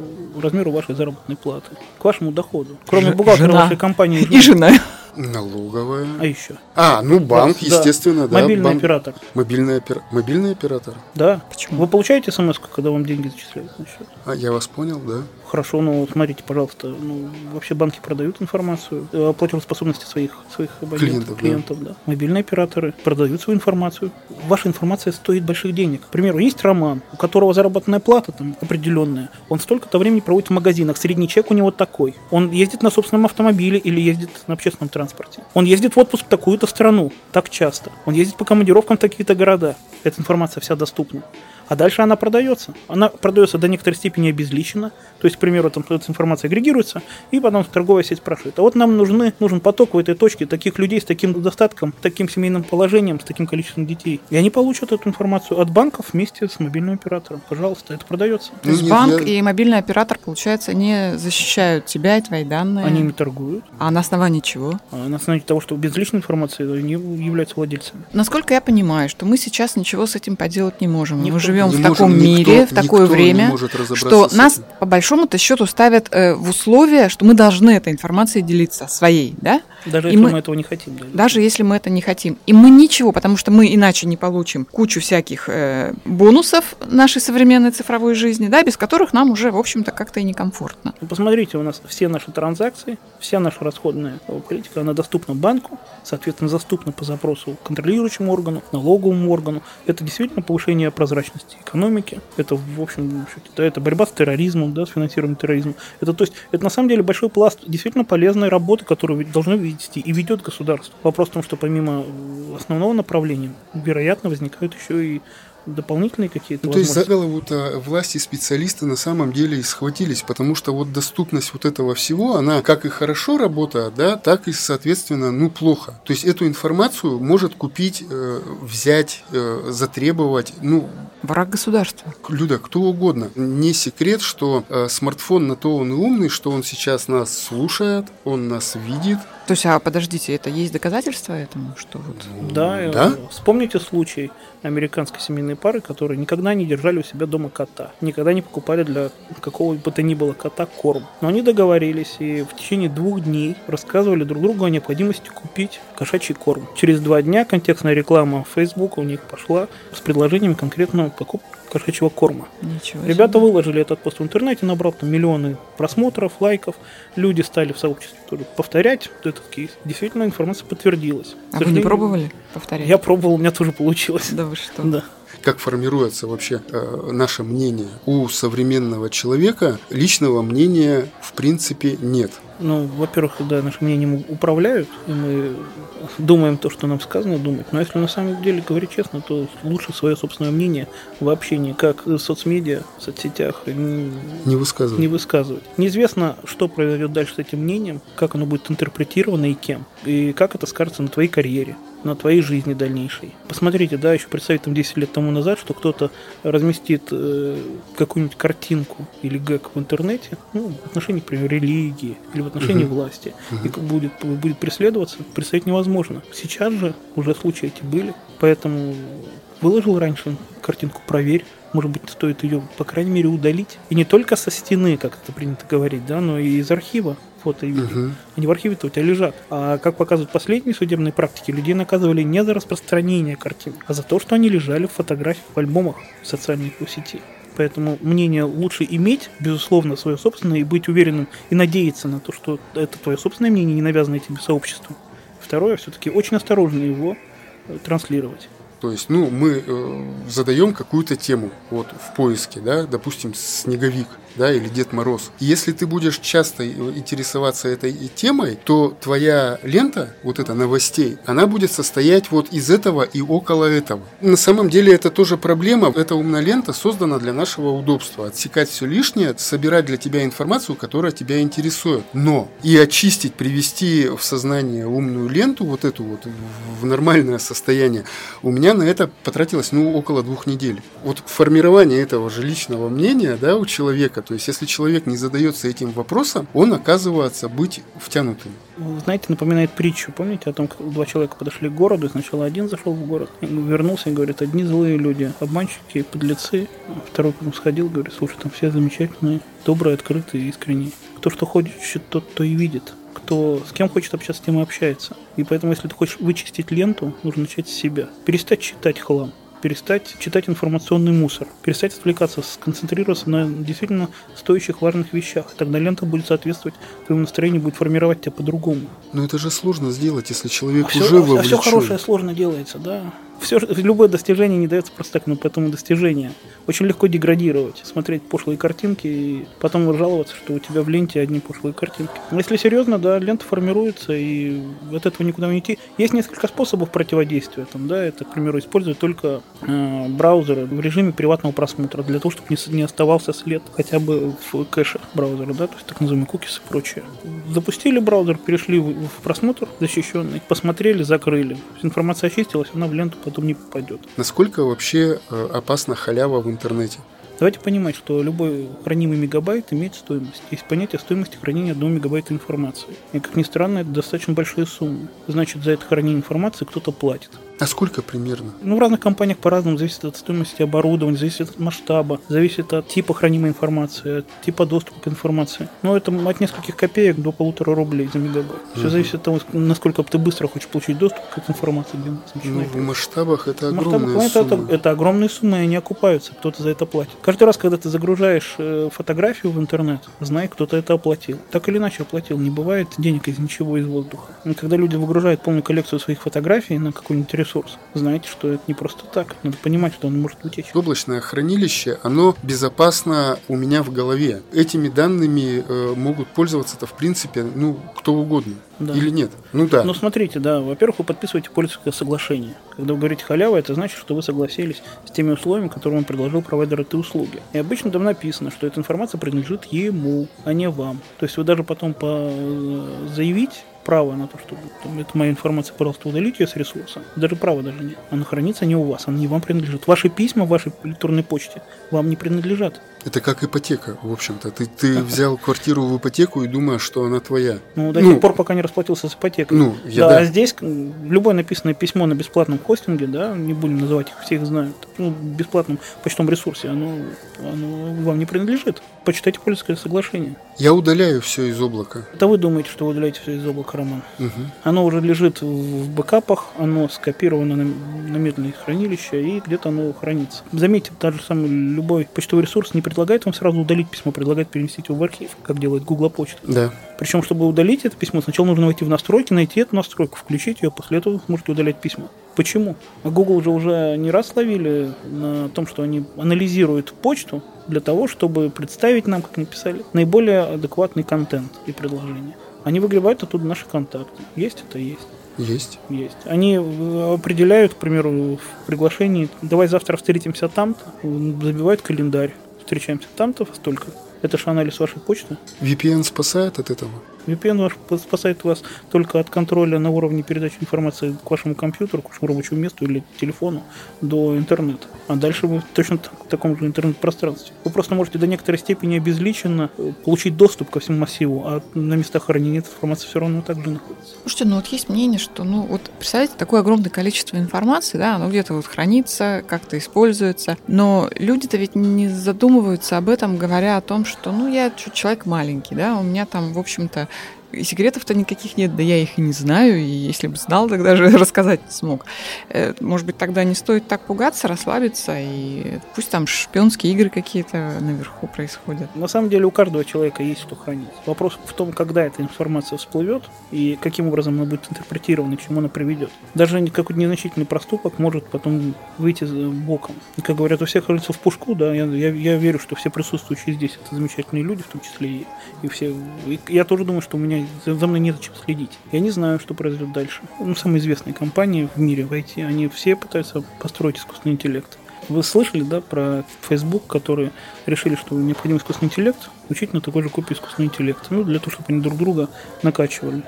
[SPEAKER 5] размеру вашей заработной платы, к вашему доходу? Кроме Ж- бухгалтера жена. вашей компании. [LAUGHS]
[SPEAKER 2] И жена.
[SPEAKER 3] Налоговая.
[SPEAKER 5] А еще?
[SPEAKER 3] А, ну банк, да, естественно,
[SPEAKER 5] да. Мобильный банк. оператор.
[SPEAKER 3] Мобильный, опер... Мобильный оператор.
[SPEAKER 5] Да. Почему? Вы получаете смс, когда вам деньги зачисляют на счет?
[SPEAKER 3] А, я вас понял, да.
[SPEAKER 5] Хорошо, ну смотрите, пожалуйста, ну, вообще банки продают информацию о платежеспособности своих, своих абонентов, клиентов, клиентов да. да. Мобильные операторы продают свою информацию. Ваша информация стоит больших денег. К примеру, есть роман, у которого заработная плата там определенная. Он столько-то времени проводит в магазинах. Средний чек у него такой. Он ездит на собственном автомобиле или ездит на общественном транспорте. Он ездит в отпуск в такую-то страну так часто. Он ездит по командировкам в такие-то города. Эта информация вся доступна а дальше она продается. Она продается до некоторой степени обезличенно, то есть, к примеру, там эта информация агрегируется, и потом торговая сеть спрашивает, а вот нам нужны, нужен поток в этой точке таких людей с таким достатком, таким семейным положением, с таким количеством детей. И они получат эту информацию от банков вместе с мобильным оператором. Пожалуйста, это продается.
[SPEAKER 2] То есть банк и мобильный оператор, получается, не защищают тебя и твои данные?
[SPEAKER 5] Они ими торгуют.
[SPEAKER 2] А на основании чего?
[SPEAKER 5] А на основании того, что безличной информации они являются владельцами.
[SPEAKER 2] Насколько я понимаю, что мы сейчас ничего с этим поделать не можем. Никто мы живем живем в таком может, мире, никто, в такое время, что нас по большому-то счету ставят э, в условия, что мы должны этой информацией делиться своей, да?
[SPEAKER 5] Даже и если мы, мы этого не хотим. Да,
[SPEAKER 2] даже если мы это не хотим. И мы ничего, потому что мы иначе не получим кучу всяких э, бонусов нашей современной цифровой жизни, да, без которых нам уже, в общем-то, как-то и некомфортно.
[SPEAKER 5] Ну, посмотрите, у нас все наши транзакции, вся наша расходная политика, она доступна банку, соответственно, доступна по запросу контролирующему органу, налоговому органу. Это действительно повышение прозрачности экономики. Это, в общем, да, это борьба с терроризмом, да, с финансированием терроризма. Это, то есть, это на самом деле большой пласт действительно полезной работы, которую должны вести и ведет государство. Вопрос в том, что помимо основного направления, вероятно, возникают еще и дополнительные какие-то
[SPEAKER 3] ну, То есть за голову-то власти специалисты на самом деле и схватились, потому что вот доступность вот этого всего, она как и хорошо работает, да, так и, соответственно, ну, плохо. То есть эту информацию может купить, э, взять, э, затребовать, ну...
[SPEAKER 2] Враг государства.
[SPEAKER 3] Люда, кто угодно. Не секрет, что э, смартфон на то он и умный, что он сейчас нас слушает, он нас видит,
[SPEAKER 2] то есть, а подождите, это есть доказательства этому, что вот?
[SPEAKER 5] Да, да? Вспомните случай американской семейной пары, которые никогда не держали у себя дома кота, никогда не покупали для какого бы то ни было кота корм. Но они договорились и в течение двух дней рассказывали друг другу о необходимости купить кошачий корм. Через два дня контекстная реклама Facebook у них пошла с предложением конкретного покупки кошачьего корма. Ничего Ребята себе. выложили этот пост в интернете, набрал там миллионы просмотров, лайков. Люди стали в сообществе тоже повторять этот кейс. Действительно, информация подтвердилась.
[SPEAKER 2] А вы не пробовали повторять?
[SPEAKER 5] Я пробовал, у меня тоже получилось.
[SPEAKER 2] Да вы что?
[SPEAKER 5] Да
[SPEAKER 3] как формируется вообще э, наше мнение. У современного человека личного мнения в принципе нет.
[SPEAKER 5] Ну, во-первых, да, нашим мнением управляют, и мы думаем то, что нам сказано думать. Но если на самом деле говорить честно, то лучше свое собственное мнение в общении, как в соцмедиа, в соцсетях, не,
[SPEAKER 3] не высказывать.
[SPEAKER 5] Не высказывать. Неизвестно, что произойдет дальше с этим мнением, как оно будет интерпретировано и кем, и как это скажется на твоей карьере на твоей жизни дальнейшей. Посмотрите, да, еще представить там 10 лет тому назад, что кто-то разместит э, какую-нибудь картинку или гэг в интернете, ну, в отношении, например, религии или в отношении uh-huh. власти, uh-huh. и будет, будет преследоваться, представить невозможно. Сейчас же уже случаи эти были, поэтому выложил раньше картинку «Проверь», может быть, стоит ее, по крайней мере, удалить. И не только со стены, как это принято говорить, да, но и из архива фото и видео. Угу. Они в архиве-то у тебя лежат. А как показывают последние судебные практики, людей наказывали не за распространение картин, а за то, что они лежали в фотографиях в альбомах в социальной сети. Поэтому мнение лучше иметь, безусловно, свое собственное и быть уверенным и надеяться на то, что это твое собственное мнение, не навязанное тебе сообществом. Второе, все-таки очень осторожно его э, транслировать.
[SPEAKER 3] То есть, ну, мы э, задаем какую-то тему вот в поиске, да, допустим, снеговик да, или Дед Мороз. если ты будешь часто интересоваться этой темой, то твоя лента, вот эта новостей, она будет состоять вот из этого и около этого. На самом деле это тоже проблема. Эта умная лента создана для нашего удобства. Отсекать все лишнее, собирать для тебя информацию, которая тебя интересует. Но и очистить, привести в сознание умную ленту, вот эту вот, в нормальное состояние, у меня на это потратилось, ну, около двух недель. Вот формирование этого же личного мнения, да, у человека. То есть, если человек не задается этим вопросом, он оказывается быть втянутым.
[SPEAKER 5] Знаете, напоминает притчу. Помните о том, как два человека подошли к городу, и сначала один зашел в город, вернулся и говорит, одни злые люди, обманщики, подлецы. Второй потом сходил, говорит, слушай, там все замечательные, добрые, открытые, искренние. Кто что хочет, тот то и видит кто с кем хочет общаться, с тем и общается. И поэтому, если ты хочешь вычистить ленту, нужно начать с себя. Перестать читать хлам перестать читать информационный мусор, перестать отвлекаться, сконцентрироваться на действительно стоящих важных вещах. Тогда лента будет соответствовать твоему настроению, будет формировать тебя по-другому.
[SPEAKER 3] Но это же сложно сделать, если человек
[SPEAKER 5] а
[SPEAKER 3] уже
[SPEAKER 5] все,
[SPEAKER 3] вовлечен. А
[SPEAKER 5] все хорошее сложно делается, да все, любое достижение не дается просто так, но поэтому достижение. Очень легко деградировать, смотреть пошлые картинки и потом жаловаться, что у тебя в ленте одни пошлые картинки. Но если серьезно, да, лента формируется, и от этого никуда не идти. Есть несколько способов противодействия. Там, да, это, к примеру, использовать только э, браузеры в режиме приватного просмотра, для того, чтобы не, не оставался след хотя бы в кэше браузера, да, то есть так называемые кукис и прочее. Запустили браузер, перешли в, в просмотр защищенный, посмотрели, закрыли. Информация очистилась, она в ленту потом не попадет.
[SPEAKER 3] Насколько вообще э, опасна халява в интернете?
[SPEAKER 5] Давайте понимать, что любой хранимый мегабайт имеет стоимость. Есть понятие стоимости хранения одного мегабайта информации. И, как ни странно, это достаточно большие суммы. Значит, за это хранение информации кто-то платит.
[SPEAKER 3] А сколько примерно?
[SPEAKER 5] Ну, в разных компаниях по-разному. Зависит от стоимости оборудования, зависит от масштаба, зависит от типа хранимой информации, от типа доступа к информации. Но это от нескольких копеек до полутора рублей за мегабайт. Все угу. зависит от того, насколько ты быстро хочешь получить доступ к этой информации.
[SPEAKER 3] Ну, в масштабах это огромные масштабах,
[SPEAKER 5] суммы. Это, это огромные суммы, и они окупаются, кто-то за это платит. Каждый раз, когда ты загружаешь э, фотографию в интернет, знай, кто-то это оплатил. Так или иначе оплатил. Не бывает денег из ничего, из воздуха. Когда люди выгружают полную коллекцию своих фотографий на какой-нибудь ресурс. Знаете, что это не просто так. Надо понимать, что он может утечь.
[SPEAKER 3] Облачное хранилище, оно безопасно у меня в голове. Этими данными э, могут пользоваться-то, в принципе, ну, кто угодно. Да. Или нет?
[SPEAKER 5] Ну да. Ну смотрите, да, во-первых, вы подписываете пользовательское соглашение. Когда вы говорите халява, это значит, что вы согласились с теми условиями, которые вам предложил провайдер этой услуги. И обычно там написано, что эта информация принадлежит ему, а не вам. То есть вы даже потом по... Э, заявить права на то, что там, это моя информация, пожалуйста, удалите ее с ресурса. Даже права даже нет. Она хранится не у вас, она не вам принадлежит. Ваши письма в вашей электронной почте вам не принадлежат.
[SPEAKER 3] Это как ипотека, в общем-то. Ты, ты взял квартиру в ипотеку и думаешь, что она твоя.
[SPEAKER 5] Ну, до ну, тех пор, пока не расплатился с ипотекой. Ну, я, да, да. А здесь любое написанное письмо на бесплатном хостинге, да, не будем называть их, все их знают, ну, бесплатном почтовом ресурсе, оно, оно вам не принадлежит. Почитайте пользовательское соглашение.
[SPEAKER 3] Я удаляю все из облака.
[SPEAKER 5] Это вы думаете, что вы удаляете все из облака, Роман? Угу. Оно уже лежит в бэкапах, оно скопировано на, на медленное хранилище, и где-то оно хранится. Заметьте, даже самый любой почтовый ресурс не предлагает вам сразу удалить письмо, предлагает переместить его в архив, как делает Google Почта.
[SPEAKER 3] Да.
[SPEAKER 5] Причем, чтобы удалить это письмо, сначала нужно войти в настройки, найти эту настройку, включить ее, после этого вы можете удалять письмо. Почему? Google же уже не раз ловили на том, что они анализируют почту для того, чтобы представить нам, как они писали, наиболее адекватный контент и предложения. Они выгребают оттуда наши контакты. Есть это? Есть.
[SPEAKER 3] Есть.
[SPEAKER 5] Есть. Они определяют, к примеру, в приглашении, давай завтра встретимся там-то, забивают календарь, встречаемся там-то, столько. Это же анализ вашей почты.
[SPEAKER 3] VPN спасает от этого?
[SPEAKER 5] VPN ваш спасает вас только от контроля на уровне передачи информации к вашему компьютеру, к вашему рабочему месту или телефону до интернета. А дальше вы точно в таком же интернет-пространстве. Вы просто можете до некоторой степени обезличенно э, получить доступ ко всему массиву, а на местах хранения эта информация все равно так же находится.
[SPEAKER 2] Слушайте, ну вот есть мнение, что, ну вот, представляете, такое огромное количество информации, да, оно где-то вот хранится, как-то используется, но люди-то ведь не задумываются об этом, говоря о том, что, ну, я человек маленький, да, у меня там, в общем-то, Секретов-то никаких нет, да я их и не знаю, и если бы знал, тогда же [LAUGHS] рассказать не смог. Э, может быть, тогда не стоит так пугаться, расслабиться, и пусть там шпионские игры какие-то наверху происходят.
[SPEAKER 5] На самом деле у каждого человека есть что хранить. Вопрос в том, когда эта информация всплывет, и каким образом она будет интерпретирована, к чему она приведет. Даже какой-то незначительный проступок может потом выйти боком. Как говорят, у всех рыльцев в пушку, да, я, я, я верю, что все присутствующие здесь это замечательные люди, в том числе и, и все. И я тоже думаю, что у меня за, за мной не за чем следить. Я не знаю, что произойдет дальше. Ну, самые известные компании в мире в IT, они все пытаются построить искусственный интеллект. Вы слышали, да, про Facebook, которые решили, что необходим искусственный интеллект, учить на такой же копии искусственного интеллекта. Ну, для того, чтобы они друг друга накачивали,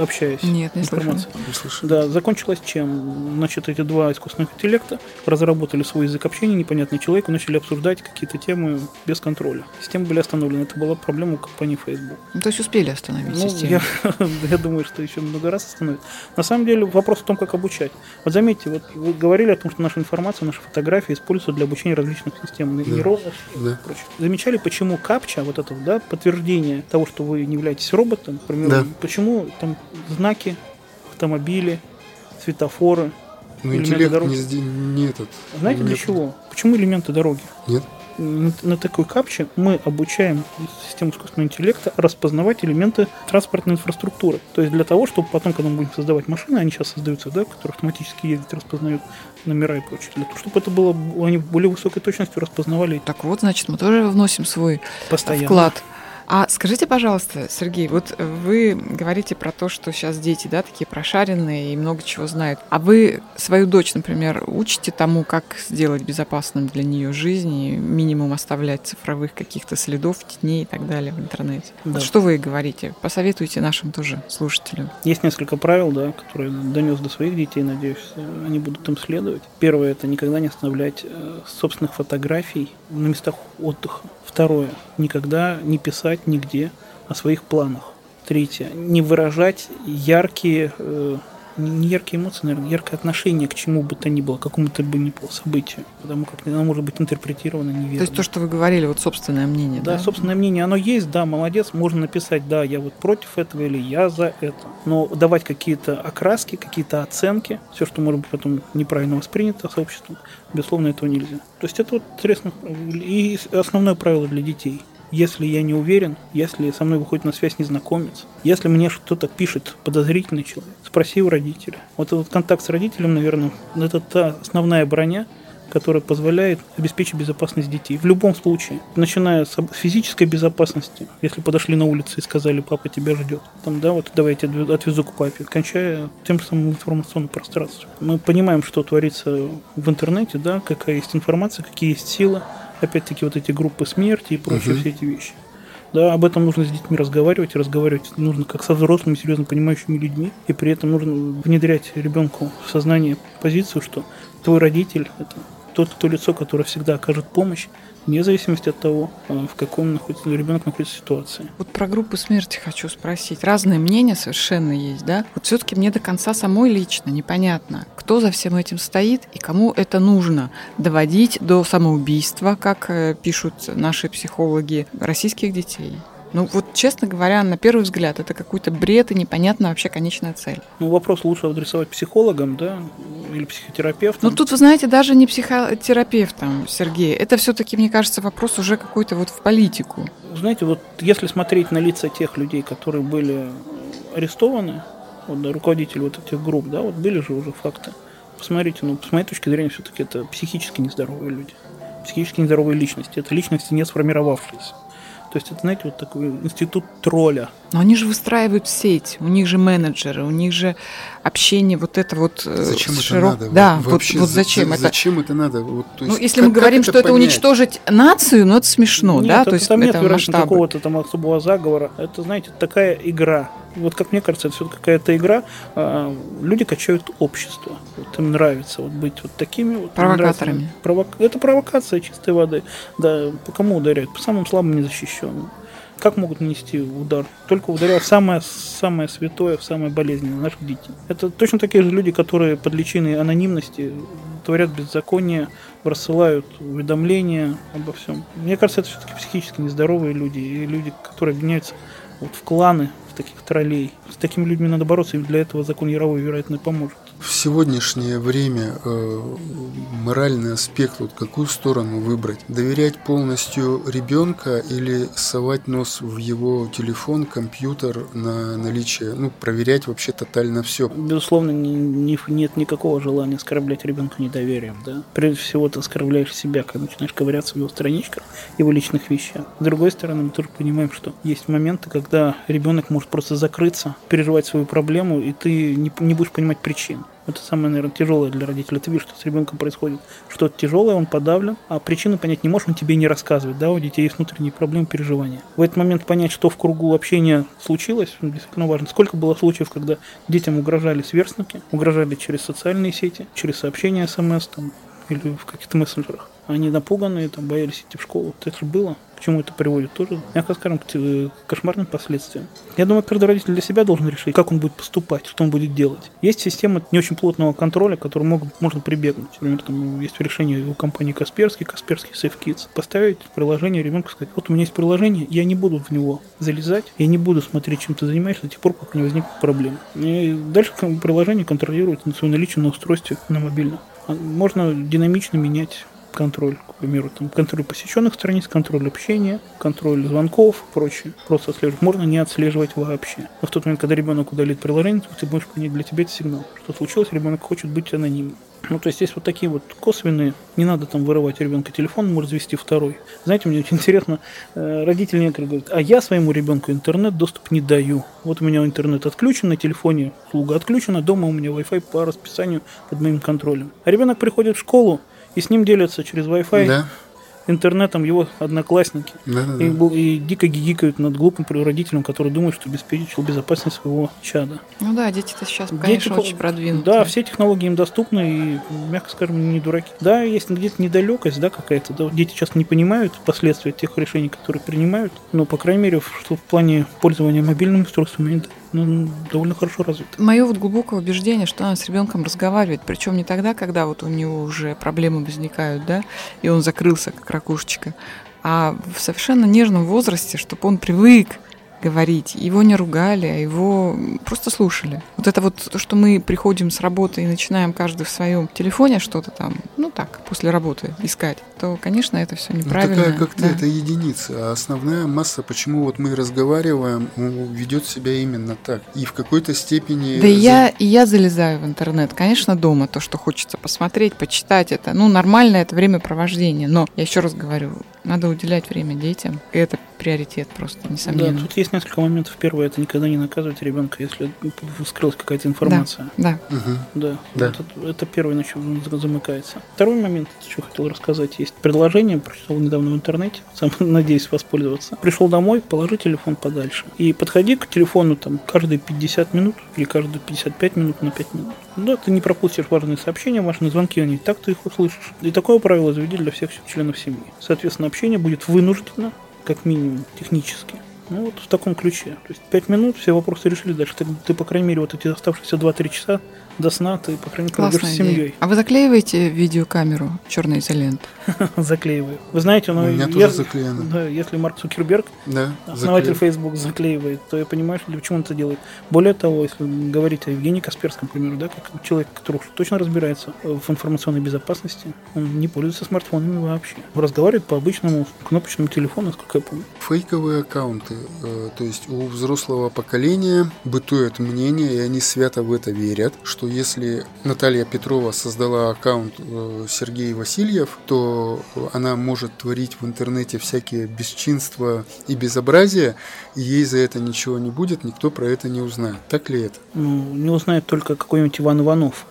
[SPEAKER 5] общаясь.
[SPEAKER 2] Нет, не информацией.
[SPEAKER 5] слышали. Да, закончилось чем? Значит, эти два искусственных интеллекта разработали свой язык общения, непонятный человеку, начали обсуждать какие-то темы без контроля. Системы были остановлены. Это была проблема у компании Facebook.
[SPEAKER 2] Ну, то есть успели остановить
[SPEAKER 5] ну,
[SPEAKER 2] систему?
[SPEAKER 5] Я, [LAUGHS] я думаю, что еще много раз остановят. На самом деле вопрос в том, как обучать. Вот заметьте, вот вы говорили о том, что наша информация, наши фотографии используются для обучения различных систем, да. нейронных да. и прочее. Замечали, почему капча, вот этого, да, подтверждение того, что вы не являетесь роботом, например, да. почему там знаки, автомобили, светофоры,
[SPEAKER 3] ну, интеллект дороги. Не, не этот.
[SPEAKER 5] Знаете нет. для чего? Почему элементы дороги?
[SPEAKER 3] Нет
[SPEAKER 5] на, на такой капче мы обучаем систему искусственного интеллекта распознавать элементы транспортной инфраструктуры. То есть для того, чтобы потом, когда мы будем создавать машины, они сейчас создаются, да, которые автоматически ездят, распознают номера и прочее, для того, чтобы это было, они более высокой точностью распознавали.
[SPEAKER 2] Так вот, значит, мы тоже вносим свой Постоянно. вклад а скажите, пожалуйста, Сергей, вот вы говорите про то, что сейчас дети, да, такие прошаренные и много чего знают. А вы свою дочь, например, учите тому, как сделать безопасным для нее жизнь и минимум оставлять цифровых каких-то следов, теней и так далее в интернете? Да. Вот что вы говорите? Посоветуйте нашим тоже слушателям.
[SPEAKER 5] Есть несколько правил, да, которые донес до своих детей, надеюсь, они будут им следовать. Первое – это никогда не оставлять э, собственных фотографий на местах отдыха. Второе. Никогда не писать нигде о своих планах. Третье. Не выражать яркие, э, не яркие эмоции, наверное, яркое отношение к чему бы то ни было, какому-то бы ни было событию, потому как оно может быть интерпретировано неверно.
[SPEAKER 2] То есть то, что вы говорили, вот собственное мнение,
[SPEAKER 5] да? Да, собственное мнение, оно есть, да, молодец, можно написать, да, я вот против этого или я за это. Но давать какие-то окраски, какие-то оценки, все, что может быть потом неправильно воспринято сообществом, безусловно, этого нельзя. То есть это вот интересно. И основное правило для детей. Если я не уверен, если со мной выходит на связь незнакомец, если мне что-то пишет подозрительный человек, спроси у родителя. Вот этот контакт с родителем, наверное, это та основная броня, которая позволяет обеспечить безопасность детей. В любом случае, начиная с физической безопасности, если подошли на улице и сказали, папа тебя ждет, там, да, вот давайте отвезу к папе, кончая тем самым информационным пространством. Мы понимаем, что творится в интернете, да, какая есть информация, какие есть силы, опять-таки вот эти группы смерти и прочие uh-huh. все эти вещи. Да, об этом нужно с детьми разговаривать, разговаривать нужно как со взрослыми, серьезно понимающими людьми, и при этом нужно внедрять ребенку в сознание позицию, что твой родитель – это тот, то лицо, которое всегда окажет помощь, вне зависимости от того, э, в каком находится, ребенок находится ситуации.
[SPEAKER 2] Вот про группу смерти хочу спросить. Разные мнения совершенно есть, да? Вот все-таки мне до конца самой лично непонятно, кто за всем этим стоит и кому это нужно. Доводить до самоубийства, как э, пишут наши психологи, российских детей. Ну вот, честно говоря, на первый взгляд, это какой-то бред и непонятная вообще конечная цель.
[SPEAKER 5] Ну, вопрос лучше адресовать психологам, да, или психотерапевтам.
[SPEAKER 2] Ну, тут, вы знаете, даже не психотерапевтам, Сергей. Это все-таки, мне кажется, вопрос уже какой-то вот в политику.
[SPEAKER 5] Знаете, вот если смотреть на лица тех людей, которые были арестованы, вот, да, руководители вот этих групп, да, вот были же уже факты. Посмотрите, ну, с моей точки зрения, все-таки это психически нездоровые люди. Психически нездоровые личности. Это личности не сформировавшиеся. То есть это, знаете, вот такой институт тролля.
[SPEAKER 2] Но они же выстраивают сеть, у них же менеджеры, у них же общение вот это вот
[SPEAKER 3] э, Зачем широк... это надо?
[SPEAKER 2] Да, вот, вообще, вот зачем за, это?
[SPEAKER 3] Зачем это надо? Вот,
[SPEAKER 2] то ну, есть, ну, если как, мы говорим, это что понять? это уничтожить нацию, ну это смешно,
[SPEAKER 5] нет,
[SPEAKER 2] да?
[SPEAKER 5] Это,
[SPEAKER 2] то есть
[SPEAKER 5] там нет масштабы. какого-то там особого заговора. Это, знаете, такая игра. Вот как мне кажется, это все какая-то игра. А, люди качают общество. Вот им нравится вот быть вот такими вот.
[SPEAKER 2] Провокаторами.
[SPEAKER 5] Провок... Это провокация чистой воды. Да, по кому ударяют? По самым слабым незащищенным. Как могут нанести удар? Только ударяя в самое, самое святое, в самое болезненное наших детей. Это точно такие же люди, которые под личиной анонимности творят беззаконие, рассылают уведомления обо всем. Мне кажется, это все-таки психически нездоровые люди, и люди, которые объединяются вот в кланы, таких троллей. С такими людьми надо бороться, и для этого закон Яровой, вероятно, поможет.
[SPEAKER 3] В сегодняшнее время э, моральный аспект, вот какую сторону выбрать? Доверять полностью ребенка или совать нос в его телефон, компьютер на наличие, ну, проверять вообще тотально все?
[SPEAKER 5] Безусловно, не, не, нет никакого желания оскорблять ребенка недоверием, да. Прежде всего, ты оскорбляешь себя, когда начинаешь ковыряться в его страничках, его личных вещах. С другой стороны, мы тоже понимаем, что есть моменты, когда ребенок может просто закрыться, переживать свою проблему, и ты не, не будешь понимать причин. Это самое, наверное, тяжелое для родителя. Ты видишь, что с ребенком происходит что-то тяжелое, он подавлен, а причину понять не можешь, он тебе не рассказывает. Да, у детей есть внутренние проблемы, переживания. В этот момент понять, что в кругу общения случилось, действительно важно. Сколько было случаев, когда детям угрожали сверстники, угрожали через социальные сети, через сообщения смс там, или в каких-то мессенджерах. Они напуганные, там, боялись идти в школу. Это же было чему это приводит, тоже, мягко скажем, к кошмарным последствиям. Я думаю, каждый родитель для себя должен решить, как он будет поступать, что он будет делать. Есть система не очень плотного контроля, к которой могут, можно прибегнуть. Например, там есть решение у компании Касперский, Касперский Safe Kids, поставить приложение ребенку, сказать, вот у меня есть приложение, я не буду в него залезать, я не буду смотреть, чем ты занимаешься до тех пор, пока не возникнет проблем. И дальше приложение контролирует на своем наличие на устройстве на мобильном. Можно динамично менять контроль, к примеру, там, контроль посещенных страниц, контроль общения, контроль звонков прочее. Просто отслеживать. Можно не отслеживать вообще. Но в тот момент, когда ребенок удалит приложение, ты можешь понять, для тебя это сигнал. Что случилось, ребенок хочет быть анонимным. Ну, то есть есть вот такие вот косвенные, не надо там вырывать ребенка телефон, может завести второй. Знаете, мне очень интересно, э, родители некоторые говорят, а я своему ребенку интернет доступ не даю. Вот у меня интернет отключен на телефоне, слуга отключена, дома у меня Wi-Fi по расписанию под моим контролем. А ребенок приходит в школу, и с ним делятся через Wi-Fi. Да интернетом его одноклассники да, да, да. И, и дико гигикают над глупым родителем, который думает, что обеспечил безопасность своего чада.
[SPEAKER 2] Ну да, дети-то сейчас, конечно, дети, очень продвинуты.
[SPEAKER 5] Да, все технологии им доступны и, мягко скажем, не дураки. Да, есть где-то недалекость, да, какая-то. Да, дети часто не понимают последствия тех решений, которые принимают, но, по крайней мере, что в плане пользования мобильными устройствами ну, довольно хорошо развит.
[SPEAKER 2] Мое вот глубокое убеждение, что она с ребенком разговаривает, причем не тогда, когда вот у него уже проблемы возникают, да, и он закрылся как ракушечка, а в совершенно нежном возрасте, чтобы он привык говорить. Его не ругали, а его просто слушали. Вот это вот то, что мы приходим с работы и начинаем каждый в своем телефоне что-то там, ну так, после работы искать, то, конечно, это все неправильно. Ну,
[SPEAKER 3] такая как-то да. это единица. А основная масса, почему вот мы разговариваем, ну, ведет себя именно так. И в какой-то степени...
[SPEAKER 2] Да и я, и я залезаю в интернет. Конечно, дома то, что хочется посмотреть, почитать это. Ну, нормально это времяпровождение. Но, я еще раз говорю, надо уделять время детям. И это приоритет просто, несомненно.
[SPEAKER 5] Да, тут есть несколько моментов. Первое, это никогда не наказывать ребенка, если скрылась какая-то информация.
[SPEAKER 2] Да.
[SPEAKER 5] Да. Угу. да. да. Это, это первый, на чем замыкается. Второй момент, что хотел рассказать, есть предложение, прочитал недавно в интернете, [LAUGHS] сам надеюсь воспользоваться. Пришел домой, положи телефон подальше. И подходи к телефону там каждые 50 минут или каждые 55 минут на 5 минут. Да, ты не пропустишь важные сообщения, важные звонки, они так ты их услышишь. И такое правило заведи для всех членов семьи. Соответственно, общение будет вынуждено как минимум, технически. Ну вот в таком ключе. То есть 5 минут, все вопросы решили дальше. Ты, ты по крайней мере, вот эти оставшиеся 2-3 часа до сна ты, по крайней мере, проведешь с семьей.
[SPEAKER 2] А вы заклеиваете видеокамеру черной изолентой? [LAUGHS]
[SPEAKER 5] Заклеиваю. Вы знаете, ну,
[SPEAKER 3] У меня тоже заклеено.
[SPEAKER 5] Да, если Марк Цукерберг, да, основатель Facebook, заклеивает, то я понимаю, что для чего он это делает. Более того, если говорить о Евгении Касперском, к примеру, да, как человек, который точно разбирается в информационной безопасности, он не пользуется смартфонами вообще. Разговаривает по обычному кнопочному телефону, насколько я помню.
[SPEAKER 3] Фейковые аккаунты. Э, то есть у взрослого поколения бытует мнение, и они свято в это верят, что если Наталья Петрова создала аккаунт э, Сергей Васильев, то она может творить в интернете всякие бесчинства и безобразия, и ей за это ничего не будет, никто про это не узнает. Так ли это?
[SPEAKER 5] Ну, не узнает только какой-нибудь Иван Иванов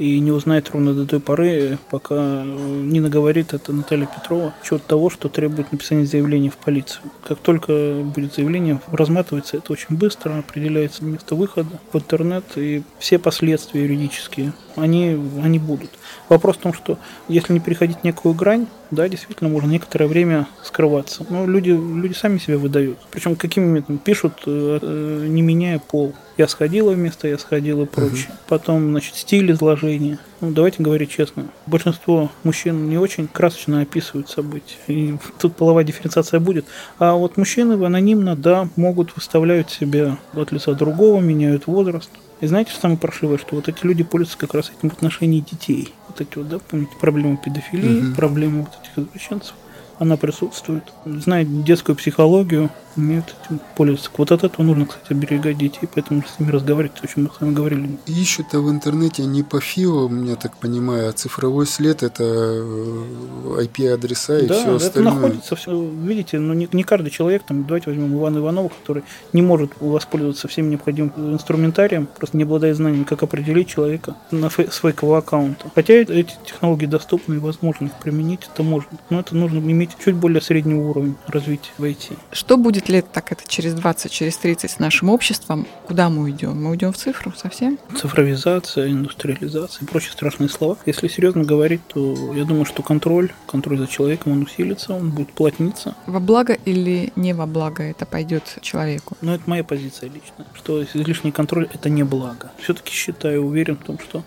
[SPEAKER 5] и не узнает ровно до той поры, пока не наговорит это Наталья Петрова, счет того, что требует написания заявления в полицию. Как только будет заявление, разматывается это очень быстро, определяется место выхода в интернет, и все последствия юридические, они, они будут. Вопрос в том, что если не переходить некую грань, Да, действительно, можно некоторое время скрываться. Но люди, люди сами себя выдают. Причем какими методами? Пишут, э, э, не меняя пол. Я сходила вместо я сходила и прочее. Угу. Потом, значит, стиль изложения. Ну, давайте говорить честно. Большинство мужчин не очень красочно описывают события. И тут половая дифференциация будет. А вот мужчины анонимно, да, могут выставлять себя от лица другого, меняют возраст. И знаете, что самое паршивое, что вот эти люди пользуются как раз этим в отношении детей. Вот эти вот, да, помните, проблемы педофилии, угу. проблемы вот этих извращенцев она присутствует. Знает детскую психологию, умеют этим пользоваться. Вот от этого нужно, кстати, оберегать детей, поэтому с ними разговаривать, о чем мы с вами говорили.
[SPEAKER 3] Ищут-то в интернете не по ФИО, я так понимаю, а цифровой след – это IP-адреса э, и
[SPEAKER 5] да,
[SPEAKER 3] все
[SPEAKER 5] остальное. это находится все, видите, ну не, не каждый человек, там, давайте возьмем Ивана Иванова, который не может воспользоваться всем необходимым инструментарием, просто не обладает знанием, как определить человека на фейкового аккаунта. Хотя эти технологии доступны и возможно их применить, это можно. Но это нужно иметь чуть более средний уровень развития в IT.
[SPEAKER 2] Что будет лет так это через 20, через 30 с нашим обществом, куда мы уйдем? Мы уйдем в цифру совсем?
[SPEAKER 5] Цифровизация, индустриализация и прочие страшные слова. Если серьезно говорить, то я думаю, что контроль, контроль за человеком, он усилится, он будет плотниться.
[SPEAKER 2] Во благо или не во благо это пойдет человеку?
[SPEAKER 5] Ну, это моя позиция лично, что излишний контроль – это не благо. Все-таки считаю, уверен в том, что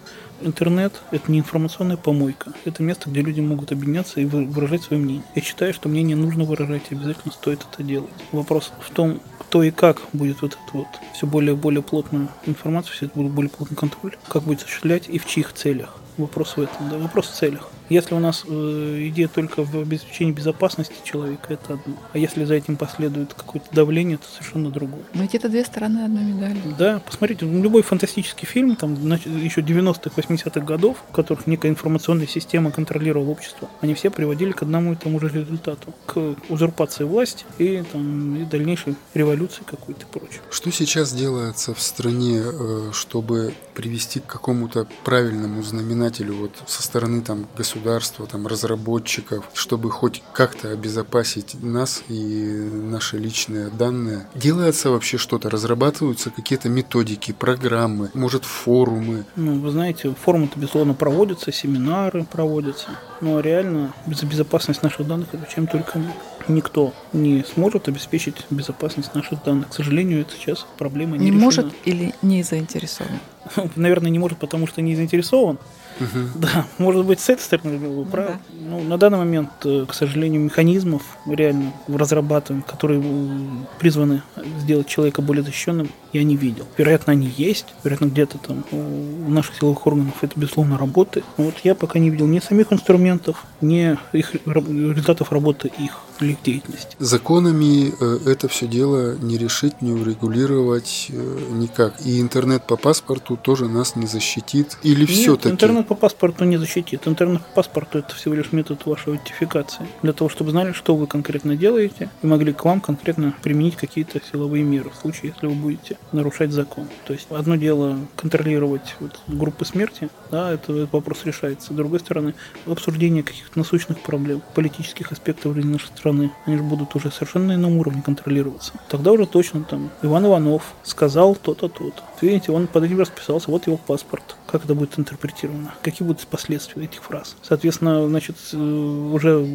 [SPEAKER 5] интернет – это не информационная помойка. Это место, где люди могут объединяться и выражать свое мнение. Я считаю, что мнение нужно выражать, и обязательно стоит это делать. Вопрос в том, кто и как будет вот это вот все более и более плотную информацию, все это будет более плотный контроль, как будет осуществлять и в чьих целях. Вопрос в этом, да, вопрос в целях. Если у нас э, идея только в обеспечении безопасности человека, это одно. А если за этим последует какое-то давление, это совершенно другое.
[SPEAKER 2] Но ведь это две стороны одной медали.
[SPEAKER 5] Да, посмотрите, любой фантастический фильм, там, еще 90-х, 80-х годов, в которых некая информационная система контролировала общество, они все приводили к одному и тому же результату. К узурпации власти и, там, и дальнейшей революции какой-то прочее.
[SPEAKER 3] Что сейчас делается в стране, э, чтобы привести к какому-то правильному знаменателю вот со стороны там государства? Государства, там, разработчиков, чтобы хоть как-то обезопасить нас и наши личные данные. Делается вообще что-то, разрабатываются какие-то методики, программы, может форумы.
[SPEAKER 5] Ну, вы знаете, форумы-то, безусловно, проводятся, семинары проводятся, но реально за безопасность наших данных отвечаем только мы. Никто не сможет обеспечить безопасность наших данных. К сожалению, это сейчас проблема не,
[SPEAKER 2] не
[SPEAKER 5] решена.
[SPEAKER 2] может или не заинтересован? [LAUGHS]
[SPEAKER 5] Наверное, не может, потому что не заинтересован. Угу. Да, может быть, с этой стороны вы правы. Да. Ну, на данный момент, э, к сожалению, механизмов реально разрабатываем, которые э, призваны сделать человека более защищенным, я не видел. Вероятно, они есть, вероятно, где-то там у наших силовых органов это, безусловно, работает. Но вот я пока не видел ни самих инструментов, ни их результатов работы их или их деятельности.
[SPEAKER 3] Законами э, это все дело не решить, не урегулировать никак. И интернет по паспорту тоже нас не защитит. Или все-таки?
[SPEAKER 5] Интернет по паспорту не защитит. Интернет по паспорту это всего лишь метод вашей аутентификации. Для того, чтобы знали, что вы конкретно делаете, и могли к вам конкретно применить какие-то силовые меры в случае, если вы будете нарушать закон. То есть одно дело контролировать вот группы смерти, да, это, этот вопрос решается. С другой стороны, обсуждение каких-то насущных проблем, политических аспектов жизни нашей страны, они же будут уже совершенно ином уровне контролироваться. Тогда уже точно там Иван Иванов сказал то-то, то-то. Видите, он под этим расписался, вот его паспорт. Как это будет интерпретировано? Какие будут последствия этих фраз? Соответственно, значит, э, уже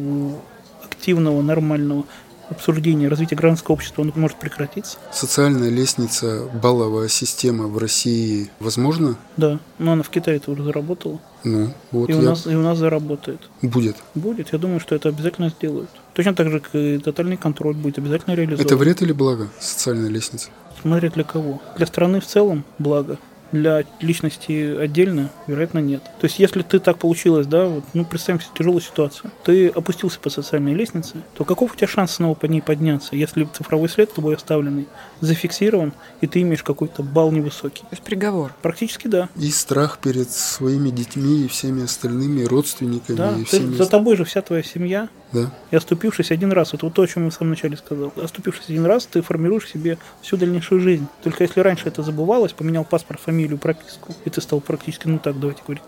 [SPEAKER 5] активного, нормального обсуждения развития гражданского общества он может прекратиться.
[SPEAKER 3] Социальная лестница, балловая система в России возможно?
[SPEAKER 5] Да, но она в Китае это уже заработала.
[SPEAKER 3] Ну, вот
[SPEAKER 5] и, у нас, и у нас заработает.
[SPEAKER 3] Будет?
[SPEAKER 5] Будет. Я думаю, что это обязательно сделают. Точно так же, как и тотальный контроль будет обязательно реализован.
[SPEAKER 3] Это вред или благо, социальная лестница?
[SPEAKER 5] Смотря для кого. Для страны в целом благо для личности отдельно, вероятно, нет. То есть, если ты так получилось, да, вот, ну, представим себе тяжелую ситуацию, ты опустился по социальной лестнице, то каков у тебя шанс снова по ней подняться, если цифровой след тобой оставленный зафиксирован, и ты имеешь какой-то балл невысокий? То
[SPEAKER 2] есть приговор?
[SPEAKER 5] Практически да.
[SPEAKER 3] И страх перед своими детьми и всеми остальными родственниками.
[SPEAKER 5] Да,
[SPEAKER 3] и
[SPEAKER 5] всеми... за тобой же вся твоя семья,
[SPEAKER 3] да.
[SPEAKER 5] И оступившись один раз, это вот то, о чем я в самом начале сказал, оступившись один раз, ты формируешь себе всю дальнейшую жизнь. Только если раньше это забывалось, поменял паспорт, фамилию, прописку, и ты стал практически, ну так, давайте говорить,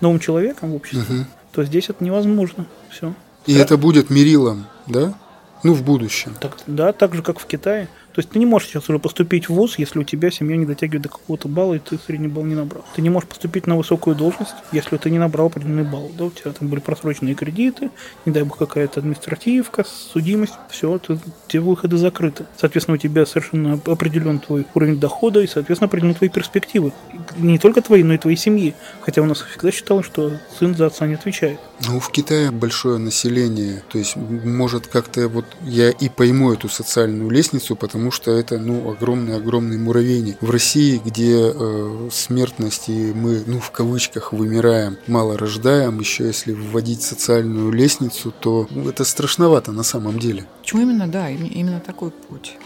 [SPEAKER 5] новым человеком в обществе, угу. то здесь это невозможно. Все.
[SPEAKER 3] И Стра... это будет мерилом, да? Ну, в будущем.
[SPEAKER 5] Так, да, так же, как в Китае. То есть ты не можешь сейчас уже поступить в ВУЗ, если у тебя семья не дотягивает до какого-то балла, и ты средний балл не набрал. Ты не можешь поступить на высокую должность, если ты не набрал определенный балл. Да, у тебя там были просроченные кредиты, не дай бог какая-то административка, судимость, все, ты, те выходы закрыты. Соответственно, у тебя совершенно определен твой уровень дохода и, соответственно, определены твои перспективы. Не только твои, но и твоей семьи. Хотя у нас всегда считалось, что сын за отца не отвечает.
[SPEAKER 3] Ну, в Китае большое население, то есть, может, как-то вот я и пойму эту социальную лестницу, потому что это, ну, огромный-огромный муравейник. В России, где э, смертность и мы, ну, в кавычках, вымираем, мало рождаем, еще если вводить социальную лестницу, то ну, это страшновато на самом деле.
[SPEAKER 2] Почему именно, да, именно такой путь?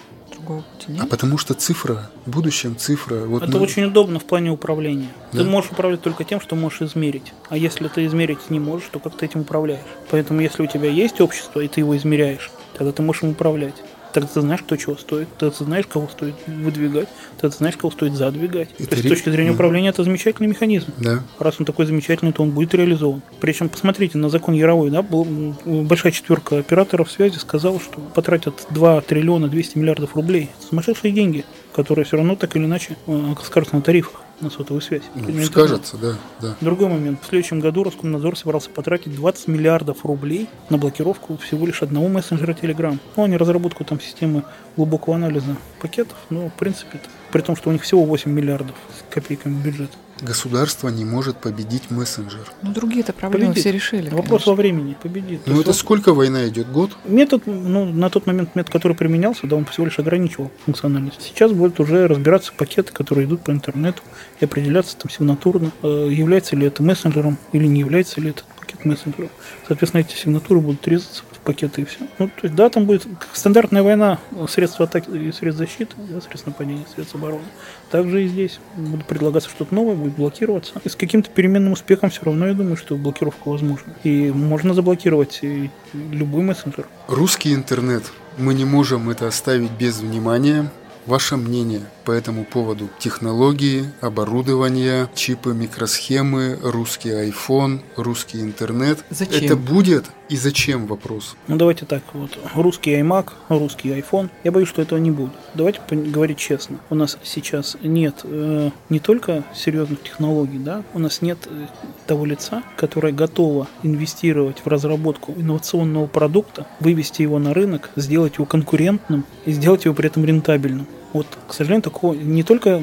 [SPEAKER 2] другого пути нет?
[SPEAKER 3] А потому что цифра, в будущем цифра...
[SPEAKER 5] Вот Это мы... очень удобно в плане управления. Да? Ты можешь управлять только тем, что можешь измерить. А если ты измерить не можешь, то как ты этим управляешь? Поэтому если у тебя есть общество, и ты его измеряешь, тогда ты можешь им управлять. Тогда ты знаешь, кто чего стоит, тогда ты знаешь, кого стоит выдвигать, тогда ты знаешь, кого стоит задвигать. Это то есть, с точки зрения управления, это замечательный механизм.
[SPEAKER 3] Да.
[SPEAKER 5] Раз он такой замечательный, то он будет реализован. Причем, посмотрите на закон Яровой, да, был, большая четверка операторов связи сказала, что потратят 2 триллиона 200 миллиардов рублей. Сумасшедшие деньги, которые все равно так или иначе э, скажутся на тарифах на сотовую связь.
[SPEAKER 3] Ну, скажется, да, да.
[SPEAKER 5] Другой момент. В следующем году Роскомнадзор собирался потратить 20 миллиардов рублей на блокировку всего лишь одного мессенджера Telegram. Ну, а не разработку там системы глубокого анализа пакетов, но в принципе при том, что у них всего 8 миллиардов с копейками бюджет.
[SPEAKER 3] Государство не может победить мессенджер.
[SPEAKER 2] Ну, другие-то проблемы победит. все решили.
[SPEAKER 5] Вопрос конечно. во времени. Победит.
[SPEAKER 3] Ну, это вот... сколько война идет? Год?
[SPEAKER 5] Метод, ну, на тот момент метод, который применялся, да, он всего лишь ограничивал функциональность. Сейчас будет уже разбираться пакеты, которые идут по интернету, и определяться там сигнатурно, э, является ли это мессенджером или не является ли это пакет мессенджером. Соответственно, эти сигнатуры будут резаться пакеты и все. Ну, то есть, да, там будет стандартная война, средства атаки и средств защиты, да, средства нападения, средства обороны. Также и здесь будет предлагаться что-то новое, будет блокироваться. И с каким-то переменным успехом все равно я думаю, что блокировка возможна. И можно заблокировать и любой мессенджер.
[SPEAKER 3] Русский интернет. Мы не можем это оставить без внимания. Ваше мнение по этому поводу? Технологии, оборудование, чипы, микросхемы, русский iPhone, русский интернет.
[SPEAKER 2] Зачем?
[SPEAKER 3] Это будет и зачем вопрос?
[SPEAKER 5] Ну давайте так, вот русский iMac, русский iPhone. Я боюсь, что этого не будет. Давайте говорить честно. У нас сейчас нет э, не только серьезных технологий, да, у нас нет э, того лица, которое готово инвестировать в разработку инновационного продукта, вывести его на рынок, сделать его конкурентным и сделать его при этом рентабельным. Вот, к сожалению, такого не только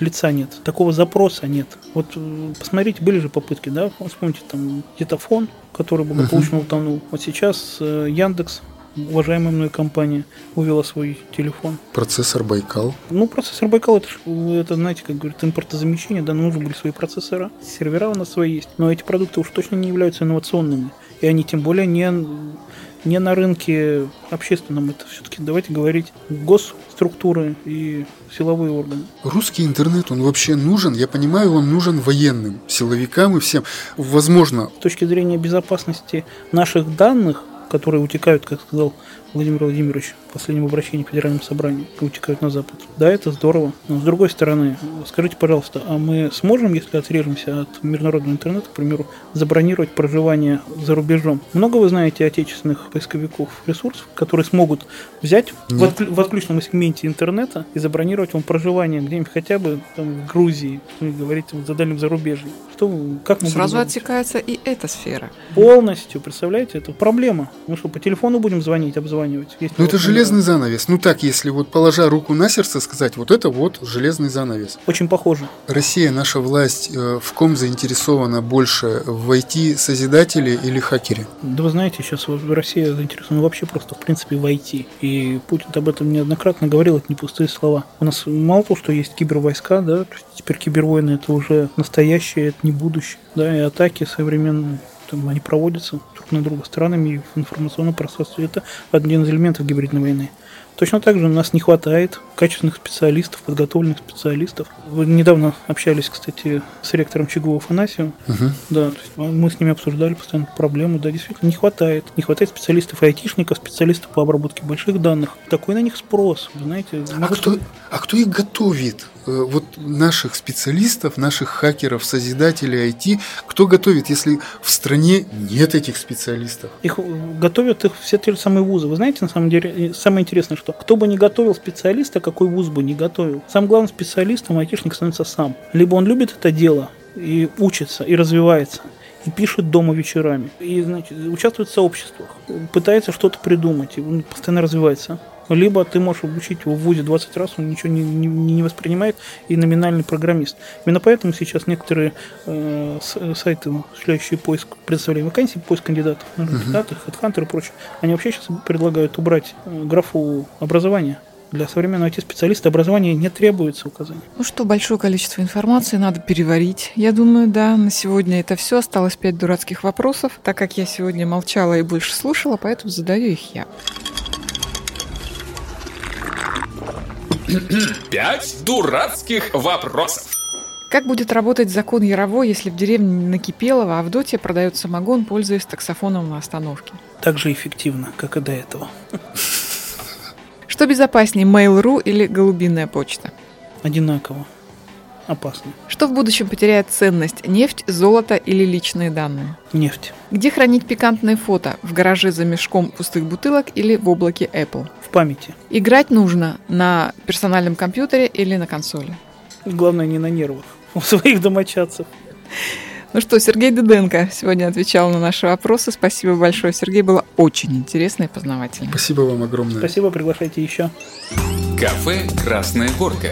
[SPEAKER 5] лица нет, такого запроса нет. Вот э, посмотрите, были же попытки, да, вспомните там Детафон, который благополучно утонул. Вот сейчас э, Яндекс уважаемая мной компания увела свой телефон.
[SPEAKER 3] Процессор Байкал.
[SPEAKER 5] Ну, процессор Байкал, это, это знаете, как говорят, импортозамещение, да, нужны были свои процессора, сервера у нас свои есть, но эти продукты уж точно не являются инновационными, и они тем более не не на рынке общественном. Это все-таки, давайте говорить, госструктуры и силовые органы.
[SPEAKER 3] Русский интернет, он вообще нужен? Я понимаю, он нужен военным, силовикам и всем. Возможно.
[SPEAKER 5] С точки зрения безопасности наших данных, которые утекают, как сказал Владимир Владимирович в последнем обращении к Федеральному собранию, утекают на Запад. Да, это здорово. Но с другой стороны, скажите, пожалуйста, а мы сможем, если отрежемся от международного интернета, к примеру, забронировать проживание за рубежом? Много вы знаете отечественных поисковиков ресурсов, которые смогут взять в, отклю- в отключенном сегменте интернета и забронировать вам проживание где-нибудь хотя бы там, в Грузии, говорить за дальним зарубежьем? Что, как мы
[SPEAKER 2] Сразу отсекается и эта сфера.
[SPEAKER 5] Полностью, представляете, это проблема. Мы что, по телефону будем звонить, обзвонить? Обзванивать.
[SPEAKER 3] Есть ну это железный да. занавес. Ну так, если вот положа руку на сердце сказать, вот это вот железный занавес.
[SPEAKER 5] Очень похоже.
[SPEAKER 3] Россия, наша власть, э, в ком заинтересована больше, в IT-созидателе или хакере?
[SPEAKER 5] Да вы знаете, сейчас Россия заинтересована вообще просто в принципе в IT. И Путин об этом неоднократно говорил, это не пустые слова. У нас мало того, что есть кибервойска, да, теперь кибервойны это уже настоящее, это не будущее. Да, и атаки современные там они проводятся друг на друга странами в информационном пространстве. Это один из элементов гибридной войны. Точно так же у нас не хватает качественных специалистов, подготовленных специалистов. Вы недавно общались, кстати, с ректором ЧГУ Афанасьевым. Угу. Да, мы с ними обсуждали постоянно проблему. Да, действительно, не хватает. Не хватает специалистов и айтишников, специалистов по обработке больших данных. Такой на них спрос, знаете.
[SPEAKER 3] А кто, а кто их готовит? Э, вот наших специалистов, наших хакеров, созидателей IT, кто готовит, если в стране нет этих специалистов?
[SPEAKER 5] Их готовят их все те же самые вузы. Вы знаете, на самом деле, самое интересное, что кто бы не готовил специалиста, какой вуз бы не готовил, сам главный специалистом айтишник становится сам. Либо он любит это дело и учится, и развивается, и пишет дома вечерами, и значит, участвует в сообществах, пытается что-то придумать, и он постоянно развивается. Либо ты можешь обучить его в ВУЗе 20 раз, он ничего не, не, не воспринимает, и номинальный программист. Именно поэтому сейчас некоторые э, сайты, осуществляющие поиск предоставления вакансий, поиск кандидатов uh-huh. HeadHunter и прочее, они вообще сейчас предлагают убрать э, графу образования для современного IT-специалиста образования не требуется указания.
[SPEAKER 2] Ну что, большое количество информации надо переварить. Я думаю, да, на сегодня это все. Осталось пять дурацких вопросов. Так как я сегодня молчала и больше слушала, поэтому задаю их я.
[SPEAKER 1] Пять дурацких вопросов.
[SPEAKER 2] Как будет работать закон Ярово, если в деревне накипело, а в Доте продает самогон, пользуясь таксофоном на остановке?
[SPEAKER 5] Так же эффективно, как и до этого.
[SPEAKER 2] Что безопаснее, Mail.ru или голубиная почта?
[SPEAKER 5] Одинаково. Опасно.
[SPEAKER 2] Что в будущем потеряет ценность? Нефть, золото или личные данные?
[SPEAKER 5] Нефть.
[SPEAKER 2] Где хранить пикантные фото? В гараже за мешком пустых бутылок или в облаке Apple?
[SPEAKER 5] В памяти.
[SPEAKER 2] Играть нужно на персональном компьютере или на консоли?
[SPEAKER 5] Главное, не на нервах у своих домочадцев.
[SPEAKER 2] Ну что, Сергей Дуденко сегодня отвечал на наши вопросы. Спасибо большое, Сергей. Было очень интересно и познавательно.
[SPEAKER 3] Спасибо вам огромное.
[SPEAKER 5] Спасибо, приглашайте еще.
[SPEAKER 1] Кафе «Красная горка».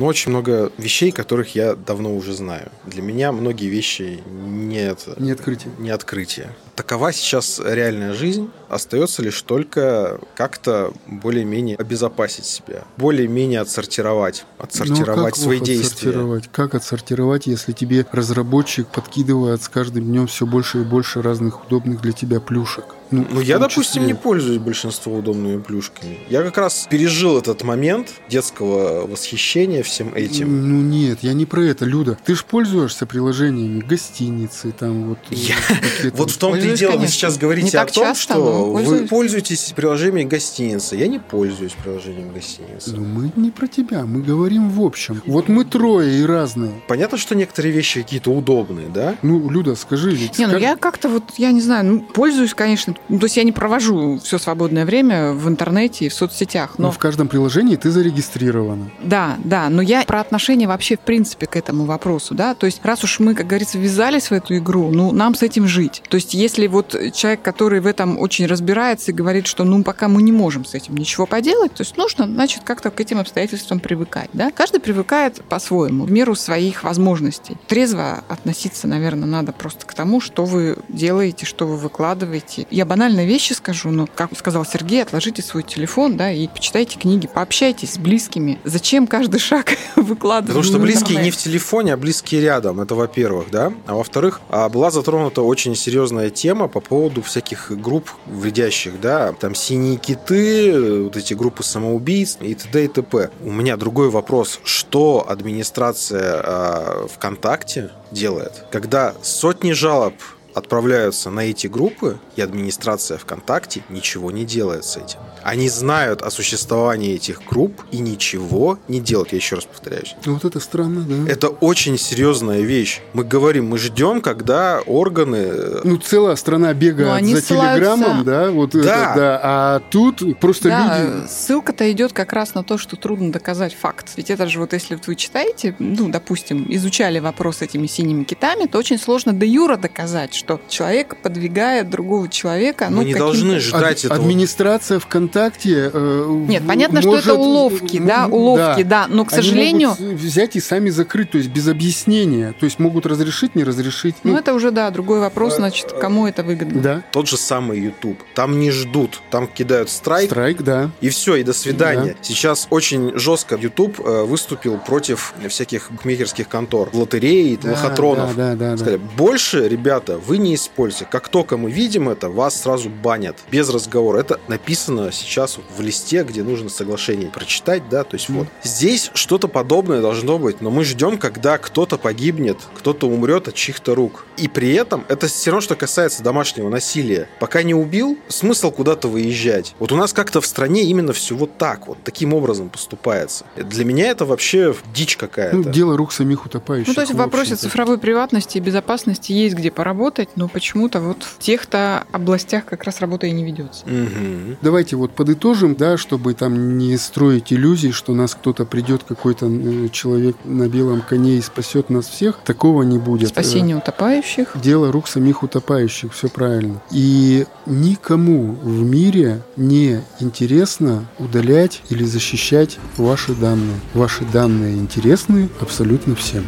[SPEAKER 4] Ну, очень много вещей, которых я давно уже знаю. Для меня многие вещи не,
[SPEAKER 3] не открытие.
[SPEAKER 4] Не открытие. Такова сейчас реальная жизнь. Остается лишь только как-то более-менее обезопасить себя, более-менее отсортировать, отсортировать
[SPEAKER 3] ну,
[SPEAKER 4] свои действия.
[SPEAKER 3] Как отсортировать, если тебе разработчик подкидывает с каждым днем все больше и больше разных удобных для тебя плюшек?
[SPEAKER 4] Ну, ну я, допустим, не пользуюсь большинством удобными плюшками. Я как раз пережил этот момент детского восхищения всем этим.
[SPEAKER 3] Ну нет, я не про это, Люда. Ты же пользуешься приложениями гостиницы, там вот.
[SPEAKER 4] Я... [LAUGHS] Вот в том-то и дело, вы сейчас говорите о том, часто, что вы пользуетесь приложениями гостиницы. Я не пользуюсь приложением гостиницы.
[SPEAKER 3] Ну мы не про тебя, мы говорим в общем. Вот мы трое и разные.
[SPEAKER 4] Понятно, что некоторые вещи какие-то удобные, да?
[SPEAKER 3] Ну, Люда, скажи ведь.
[SPEAKER 2] Не,
[SPEAKER 3] ну
[SPEAKER 2] я как-то вот, я не знаю, ну, пользуюсь, конечно, ну, то есть я не провожу все свободное время в интернете и в соцсетях. Но...
[SPEAKER 3] но в каждом приложении ты зарегистрирована.
[SPEAKER 2] Да, да, но я про отношение вообще в принципе к этому вопросу, да, то есть раз уж мы, как говорится, ввязались в эту игру, ну, нам с этим жить. То есть если вот человек, который в этом очень разбирается и говорит, что ну, пока мы не можем с этим ничего поделать, то есть нужно, значит, как-то к этим обстоятельствам привыкать, да. Каждый привыкает по-своему, в меру своих возможностей. Трезво относиться, наверное, надо просто к тому, что вы делаете, что вы выкладываете. Я банальные вещи скажу, но, как сказал Сергей, отложите свой телефон, да, и почитайте книги, пообщайтесь с близкими. Зачем каждый шаг [LAUGHS] выкладывать?
[SPEAKER 4] Потому что близкие не в телефоне, а близкие рядом. Это во-первых, да. А во-вторых, а, была затронута очень серьезная тема по поводу всяких групп вредящих, да. Там синие киты, вот эти группы самоубийц и т.д. и т.п. У меня другой вопрос. Что администрация э, ВКонтакте делает, когда сотни жалоб отправляются на эти группы, и администрация ВКонтакте ничего не делает с этим. Они знают о существовании этих групп и ничего не делают. Я еще раз повторяюсь.
[SPEAKER 3] Ну, вот это странно, да.
[SPEAKER 4] Это очень серьезная вещь. Мы говорим, мы ждем, когда органы... Э,
[SPEAKER 3] ну, целая страна бегает за ссылаются... телеграммом, да, вот да. Это, да. А тут просто да, люди...
[SPEAKER 2] ссылка-то идет как раз на то, что трудно доказать факт. Ведь это же вот если вы читаете, ну, допустим, изучали вопрос этими синими китами, то очень сложно до юра доказать, что человек подвигает другого человека.
[SPEAKER 4] Мы
[SPEAKER 2] ну,
[SPEAKER 4] не должны ждать
[SPEAKER 3] Ад- этого. Администрация ВКонтакте. Э,
[SPEAKER 2] Нет, понятно, может, что это уловки, да, уловки, да, да но, к сожалению...
[SPEAKER 3] Они могут взять и сами закрыть, то есть без объяснения. То есть могут разрешить, не разрешить.
[SPEAKER 2] Ну, ну это уже, да, другой вопрос, значит, кому это выгодно.
[SPEAKER 3] Да.
[SPEAKER 4] Тот же самый YouTube. Там не ждут, там кидают страйк.
[SPEAKER 3] Страйк, да.
[SPEAKER 4] И все, и до свидания. Да. Сейчас очень жестко YouTube э, выступил против всяких букмекерских контор, лотереи, да, лохотронов.
[SPEAKER 3] Да, да, да,
[SPEAKER 4] Сказали, больше, ребята, вы не используете. Как только мы видим это, вас сразу банят. Без разговора. Это написано сейчас в листе, где нужно соглашение прочитать, да, то есть mm. вот. Здесь что-то подобное должно быть, но мы ждем, когда кто-то погибнет, кто-то умрет от чьих-то рук. И при этом это все равно, что касается домашнего насилия. Пока не убил, смысл куда-то выезжать. Вот у нас как-то в стране именно все вот так вот, таким образом поступается. Для меня это вообще дичь какая-то. Ну,
[SPEAKER 3] дело рук самих утопающих.
[SPEAKER 2] Ну, то есть в вопросе цифровой приватности и безопасности есть где поработать, но почему-то вот в тех-то областях как раз работа и не ведется.
[SPEAKER 3] Угу. Давайте вот подытожим, да, чтобы там не строить иллюзий, что нас кто-то придет, какой-то э, человек на белом коне и спасет нас всех. Такого не будет.
[SPEAKER 2] Спасение утопающих.
[SPEAKER 3] Дело рук самих утопающих, все правильно. И никому в мире не интересно удалять или защищать ваши данные. Ваши данные интересны абсолютно всем.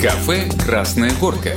[SPEAKER 1] Кафе «Красная горка».